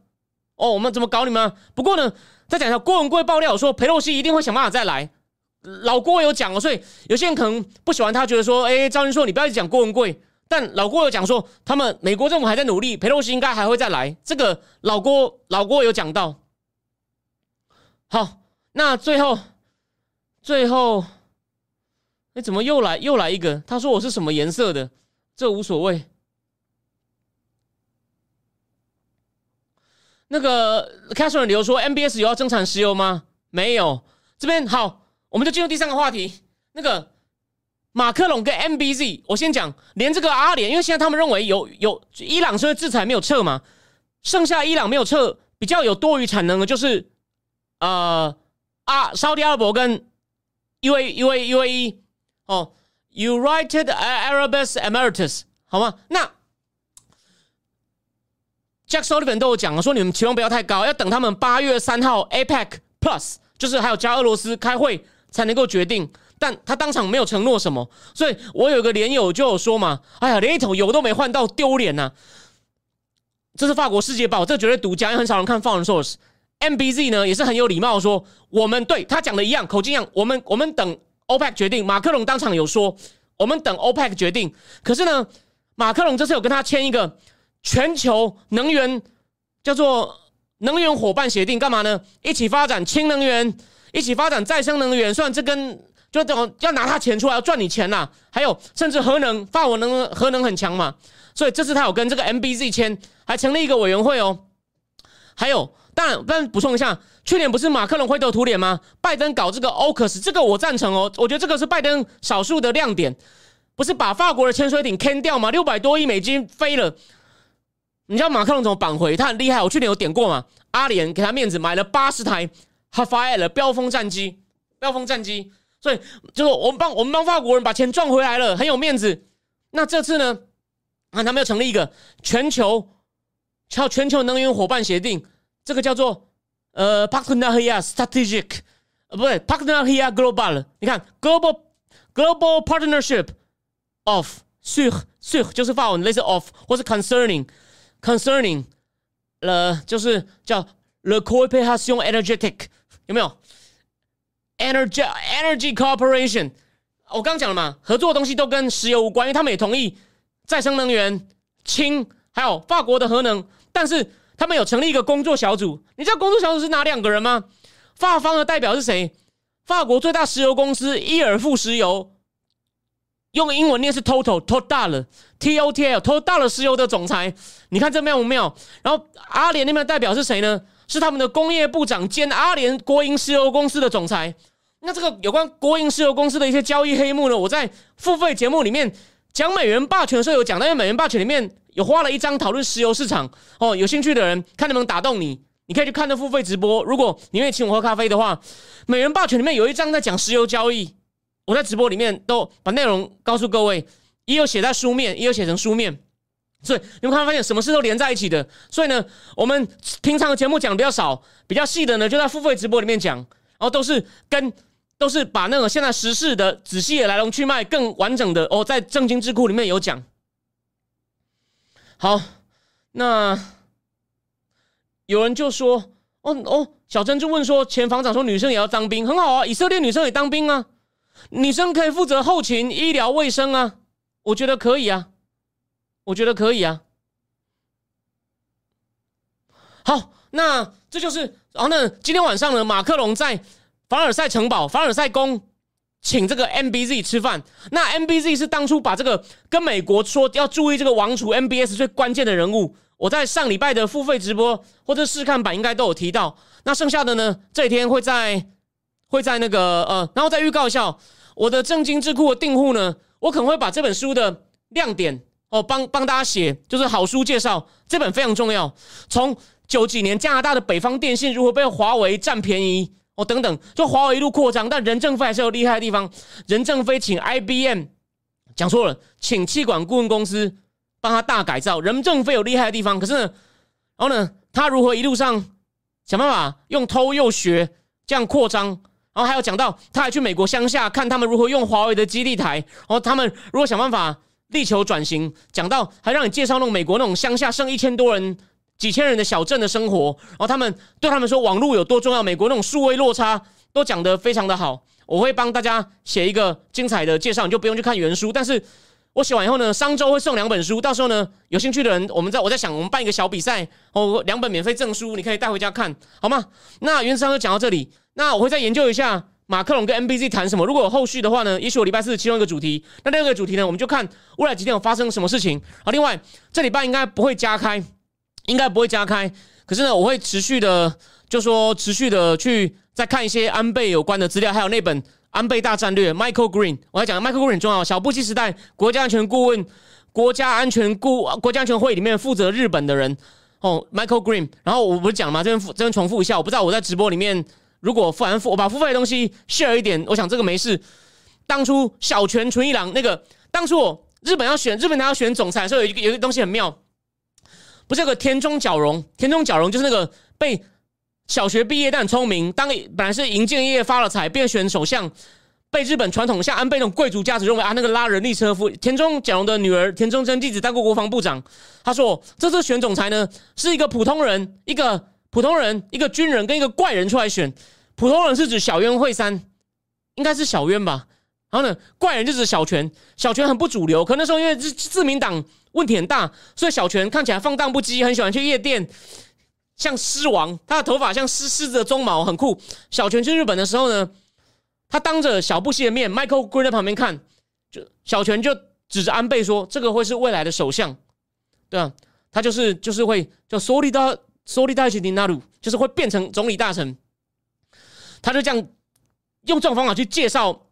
哦，我们怎么搞你们？不过呢。再讲一下，郭文贵爆料说，裴洛西一定会想办法再来。老郭有讲哦，所以有些人可能不喜欢他，觉得说，哎，张云硕，你不要一直讲郭文贵。但老郭有讲说，他们美国政府还在努力，裴洛西应该还会再来。这个老郭老郭有讲到。好，那最后最后，哎，怎么又来又来一个？他说我是什么颜色的？这无所谓。那个 Catherine 留说，MBS 有要增产石油吗？没有。这边好，我们就进入第三个话题。那个马克龙跟 MBZ，我先讲，连这个阿联，因为现在他们认为有有伊朗说制裁没有撤嘛，剩下伊朗没有撤，比较有多余产能的，就是呃啊，沙特阿拉伯跟 UA UA UAE 哦，United Arab Emirates 好吗？那 Jack Sullivan 都有讲了，说你们期望不要太高，要等他们八月三号 APEC Plus，就是还有加俄罗斯开会才能够决定。但他当场没有承诺什么，所以我有个连友就有说嘛：“哎呀，连一桶油都没换到，丢脸呐！”这是法国《世界报》，这绝对独家，很少人看 Foreign Source。MBZ 呢也是很有礼貌，说我们对他讲的一样，口径一样。我们我们等 OPEC 决定。马克龙当场有说，我们等 OPEC 决定。可是呢，马克龙这次有跟他签一个。全球能源叫做能源伙伴协定，干嘛呢？一起发展氢能源，一起发展再生能源。虽然这跟就等要拿他钱出来，要赚你钱呐。还有，甚至核能，法国能核能很强嘛。所以这次他有跟这个 MBZ 签，还成立一个委员会哦。还有，但，但补充一下，去年不是马克龙灰头土脸吗？拜登搞这个 OCS，这个我赞成哦。我觉得这个是拜登少数的亮点，不是把法国的潜水艇坑掉吗？六百多亿美金飞了。你知道马克龙怎么扳回？他很厉害。我去年有点过嘛。阿联给他面子，买了八十台哈法尔的标风战机，标风战机。所以就是我们帮我们帮法国人把钱赚回来了，很有面子。那这次呢？啊，他们要成立一个全球叫全球能源伙伴协定，这个叫做呃 p a r t n e r h i a Strategic，呃不对 p a r t n e r h i a Global。你看 Global Global Partnership of sur sur 就是法文类似 of 或是 concerning。Concerning，了，就是叫 The Cooperation Energetic，有没有？Energy Energy Corporation，我刚讲了嘛，合作的东西都跟石油无关，因为他们也同意再生能源、氢，还有法国的核能，但是他们有成立一个工作小组。你知道工作小组是哪两个人吗？法方的代表是谁？法国最大石油公司伊尔富石油。用英文念是 Total，Total，T O T L，Total 石油的总裁，你看这妙不妙？然后阿联那边代表是谁呢？是他们的工业部长兼阿联国营石油公司的总裁。那这个有关国营石油公司的一些交易黑幕呢？我在付费节目里面讲美元霸权的时候有讲，因为美元霸权里面有花了一张讨论石油市场哦。有兴趣的人看能不能打动你，你可以去看那付费直播。如果你愿意请我喝咖啡的话，美元霸权里面有一章在讲石油交易。我在直播里面都把内容告诉各位，也有写在书面，也有写成书面，所以你们看发现什么事都连在一起的。所以呢，我们平常的节目讲比较少，比较细的呢就在付费直播里面讲，然后都是跟都是把那个现在时事的仔细的来龙去脉更完整的哦，在正经智库里面有讲。好，那有人就说，哦哦，小珍就问说，前房长说女生也要当兵，很好啊，以色列女生也当兵啊。女生可以负责后勤、医疗卫生啊，我觉得可以啊，我觉得可以啊。好，那这就是，然后呢，今天晚上呢，马克龙在凡尔赛城堡、凡尔赛宫请这个 MBZ 吃饭。那 MBZ 是当初把这个跟美国说要注意这个王储 MBS 最关键的人物。我在上礼拜的付费直播或者试看版应该都有提到。那剩下的呢，这几天会在会在那个呃，然后再预告一下我的正经智库的订户呢，我可能会把这本书的亮点哦帮帮大家写，就是好书介绍，这本非常重要。从九几年加拿大的北方电信如何被华为占便宜哦等等，就华为一路扩张，但任正非还是有厉害的地方。任正非请 IBM 讲错了，请气管顾问公司。帮他大改造，任正非有厉害的地方，可是呢，然后呢，他如何一路上想办法用偷又学这样扩张，然后还有讲到他还去美国乡下看他们如何用华为的基地台，然后他们如果想办法力求转型，讲到还让你介绍那种美国那种乡下剩一千多人、几千人的小镇的生活，然后他们对他们说网络有多重要，美国那种数位落差都讲得非常的好，我会帮大家写一个精彩的介绍，你就不用去看原书，但是。我写完以后呢，商周会送两本书，到时候呢，有兴趣的人，我们在我在想，我们办一个小比赛哦，两本免费证书，你可以带回家看，好吗？那原则上就讲到这里，那我会再研究一下马克龙跟 NBC 谈什么。如果有后续的话呢，也许我礼拜四其中一个主题，那另一个主题呢，我们就看未来几天有发生什么事情。好，另外这礼拜应该不会加开，应该不会加开，可是呢，我会持续的，就说持续的去再看一些安倍有关的资料，还有那本。安倍大战略，Michael Green，我要讲 Michael Green 很重要。小布希时代国家安全顾问、国家安全顾、国家安全会里面负责日本的人哦，Michael Green。然后我不是讲吗？这边这边重复一下，我不知道我在直播里面如果付完付，我把付费的东西 share 一点，我想这个没事。当初小泉纯一郎那个，当初我日本要选日本他要选总裁的时候，有一个有一个东西很妙，不是有个田中角荣，田中角荣就是那个被。小学毕业但很聪明，当本来是银建业发了财，变选首相，被日本传统像安倍那种贵族家族认为啊，那个拉人力车夫田中角荣的女儿田中真纪子当过国防部长。他说这次选总裁呢，是一个普通人，一个普通人，一个军人跟一个怪人出来选。普通人是指小渊惠三，应该是小渊吧。然后呢，怪人就指小泉，小泉很不主流，可那时候因为自自民党问题很大，所以小泉看起来放荡不羁，很喜欢去夜店。像狮王，他的头发像狮狮子的鬃毛，很酷。小泉去日本的时候呢，他当着小布希的面，Michael Green 在旁边看，就小泉就指着安倍说：“这个会是未来的首相，对啊，他就是就是会叫 Solida Solidity Naru，就是会变成总理大臣。”他就这样用这种方法去介绍，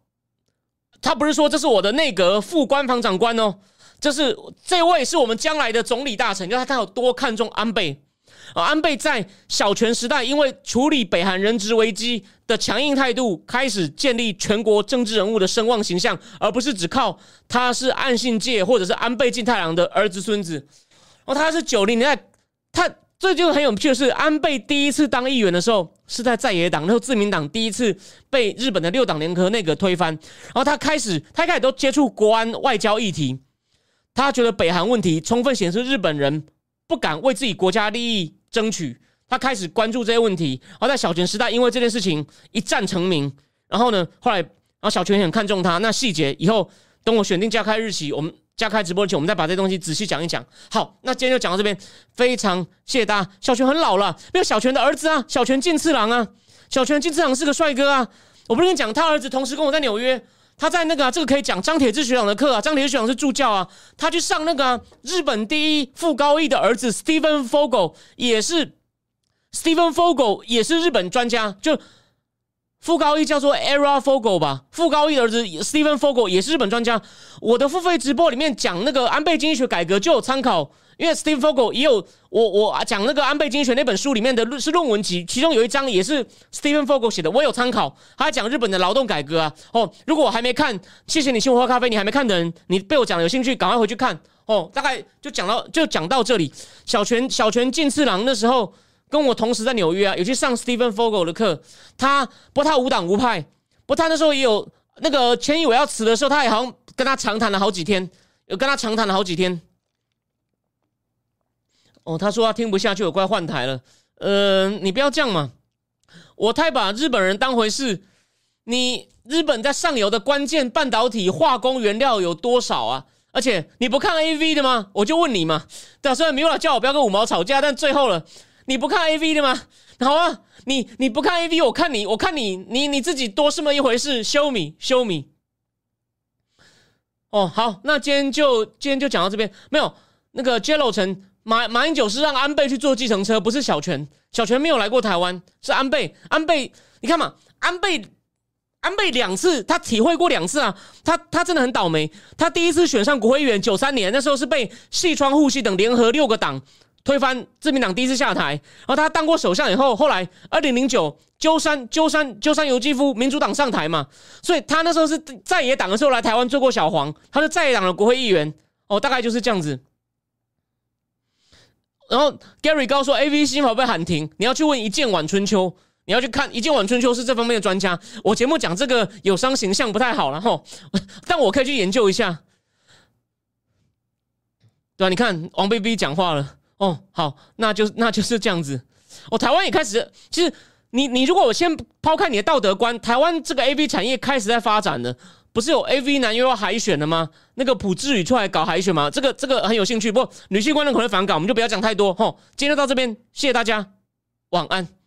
他不是说这是我的内阁副官房长官哦，这是这位是我们将来的总理大臣，就他他有多看重安倍。啊安倍在小泉时代，因为处理北韩人质危机的强硬态度，开始建立全国政治人物的声望形象，而不是只靠他是岸信介或者是安倍晋太郎的儿子孙子。哦，他是九零年代，他这就很有趣的是，安倍第一次当议员的时候是在在野党，然后自民党第一次被日本的六党联合内阁推翻，然后他开始他一开始都接触国安外交议题，他觉得北韩问题充分显示日本人不敢为自己国家利益。争取他开始关注这些问题，然后在小泉时代，因为这件事情一战成名。然后呢，后来，然后小泉很看重他。那细节以后等我选定加开日期，我们加开直播前，我们再把这东西仔细讲一讲。好，那今天就讲到这边，非常谢谢大家。小泉很老了，没有小泉的儿子啊，小泉进次郎啊，小泉进次郎是个帅哥啊。我不是跟你讲，他儿子同时跟我在纽约。他在那个这个可以讲张铁志学长的课啊，张铁志学长是助教啊，他去上那个日本第一副高一的儿子 Stephen Fogel 也是 Stephen Fogel 也是日本专家，就副高一叫做 Era Fogel 吧，副高一的儿子 Stephen Fogel 也是日本专家。我的付费直播里面讲那个安倍经济学改革就有参考。因为 Steven Fogel 也有我我讲那个安倍经济学那本书里面的论是论文集，其中有一章也是 Stephen Fogel 写的，我有参考。他讲日本的劳动改革啊。哦，如果我还没看，谢谢你请我喝咖啡。你还没看的人，你被我讲有兴趣，赶快回去看。哦，大概就讲到就讲到这里。小泉小泉进次郎那时候跟我同时在纽约啊，有去上 Stephen Fogel 的课。他不他无党无派，不他那时候也有那个前一伟要辞的时候，他也好像跟他长谈了好几天，有跟他长谈了好几天。哦，他说他听不下去，我快换台了。呃，你不要这样嘛，我太把日本人当回事。你日本在上游的关键半导体化工原料有多少啊？而且你不看 A V 的吗？我就问你嘛。虽然米老叫我不要跟五毛吵架，但最后了，你不看 A V 的吗？好啊，你你不看 A V，我看你，我看你，你你自己多是么一回事？Show me，show me。哦，好，那今天就今天就讲到这边。没有那个 Jello 城马马英九是让安倍去坐计程车，不是小泉。小泉没有来过台湾，是安倍。安倍，你看嘛，安倍安倍两次，他体会过两次啊。他他真的很倒霉。他第一次选上国会议员，九三年那时候是被细川护系等联合六个党推翻自民党第一次下台。然后他当过首相以后，后来二零零九。鸠山鸠山鸠山由纪夫民主党上台嘛，所以他那时候是在野党的时候来台湾做过小黄，他是在野党的国会议员哦，大概就是这样子。然后 Gary 告诉说，A V 新法被喊停，你要去问一剑晚春秋，你要去看一剑晚春秋是这方面的专家。我节目讲这个有伤形象不太好，然后 但我可以去研究一下，对吧？你看王 baby 讲话了哦，好，那就那就是这样子。哦，台湾也开始其实。你你如果我先抛开你的道德观，台湾这个 A V 产业开始在发展了，不是有 A V 男优要海选了吗？那个朴智宇出来搞海选吗？这个这个很有兴趣，不过女性观众可能反感，我们就不要讲太多。吼，今天就到这边，谢谢大家，晚安。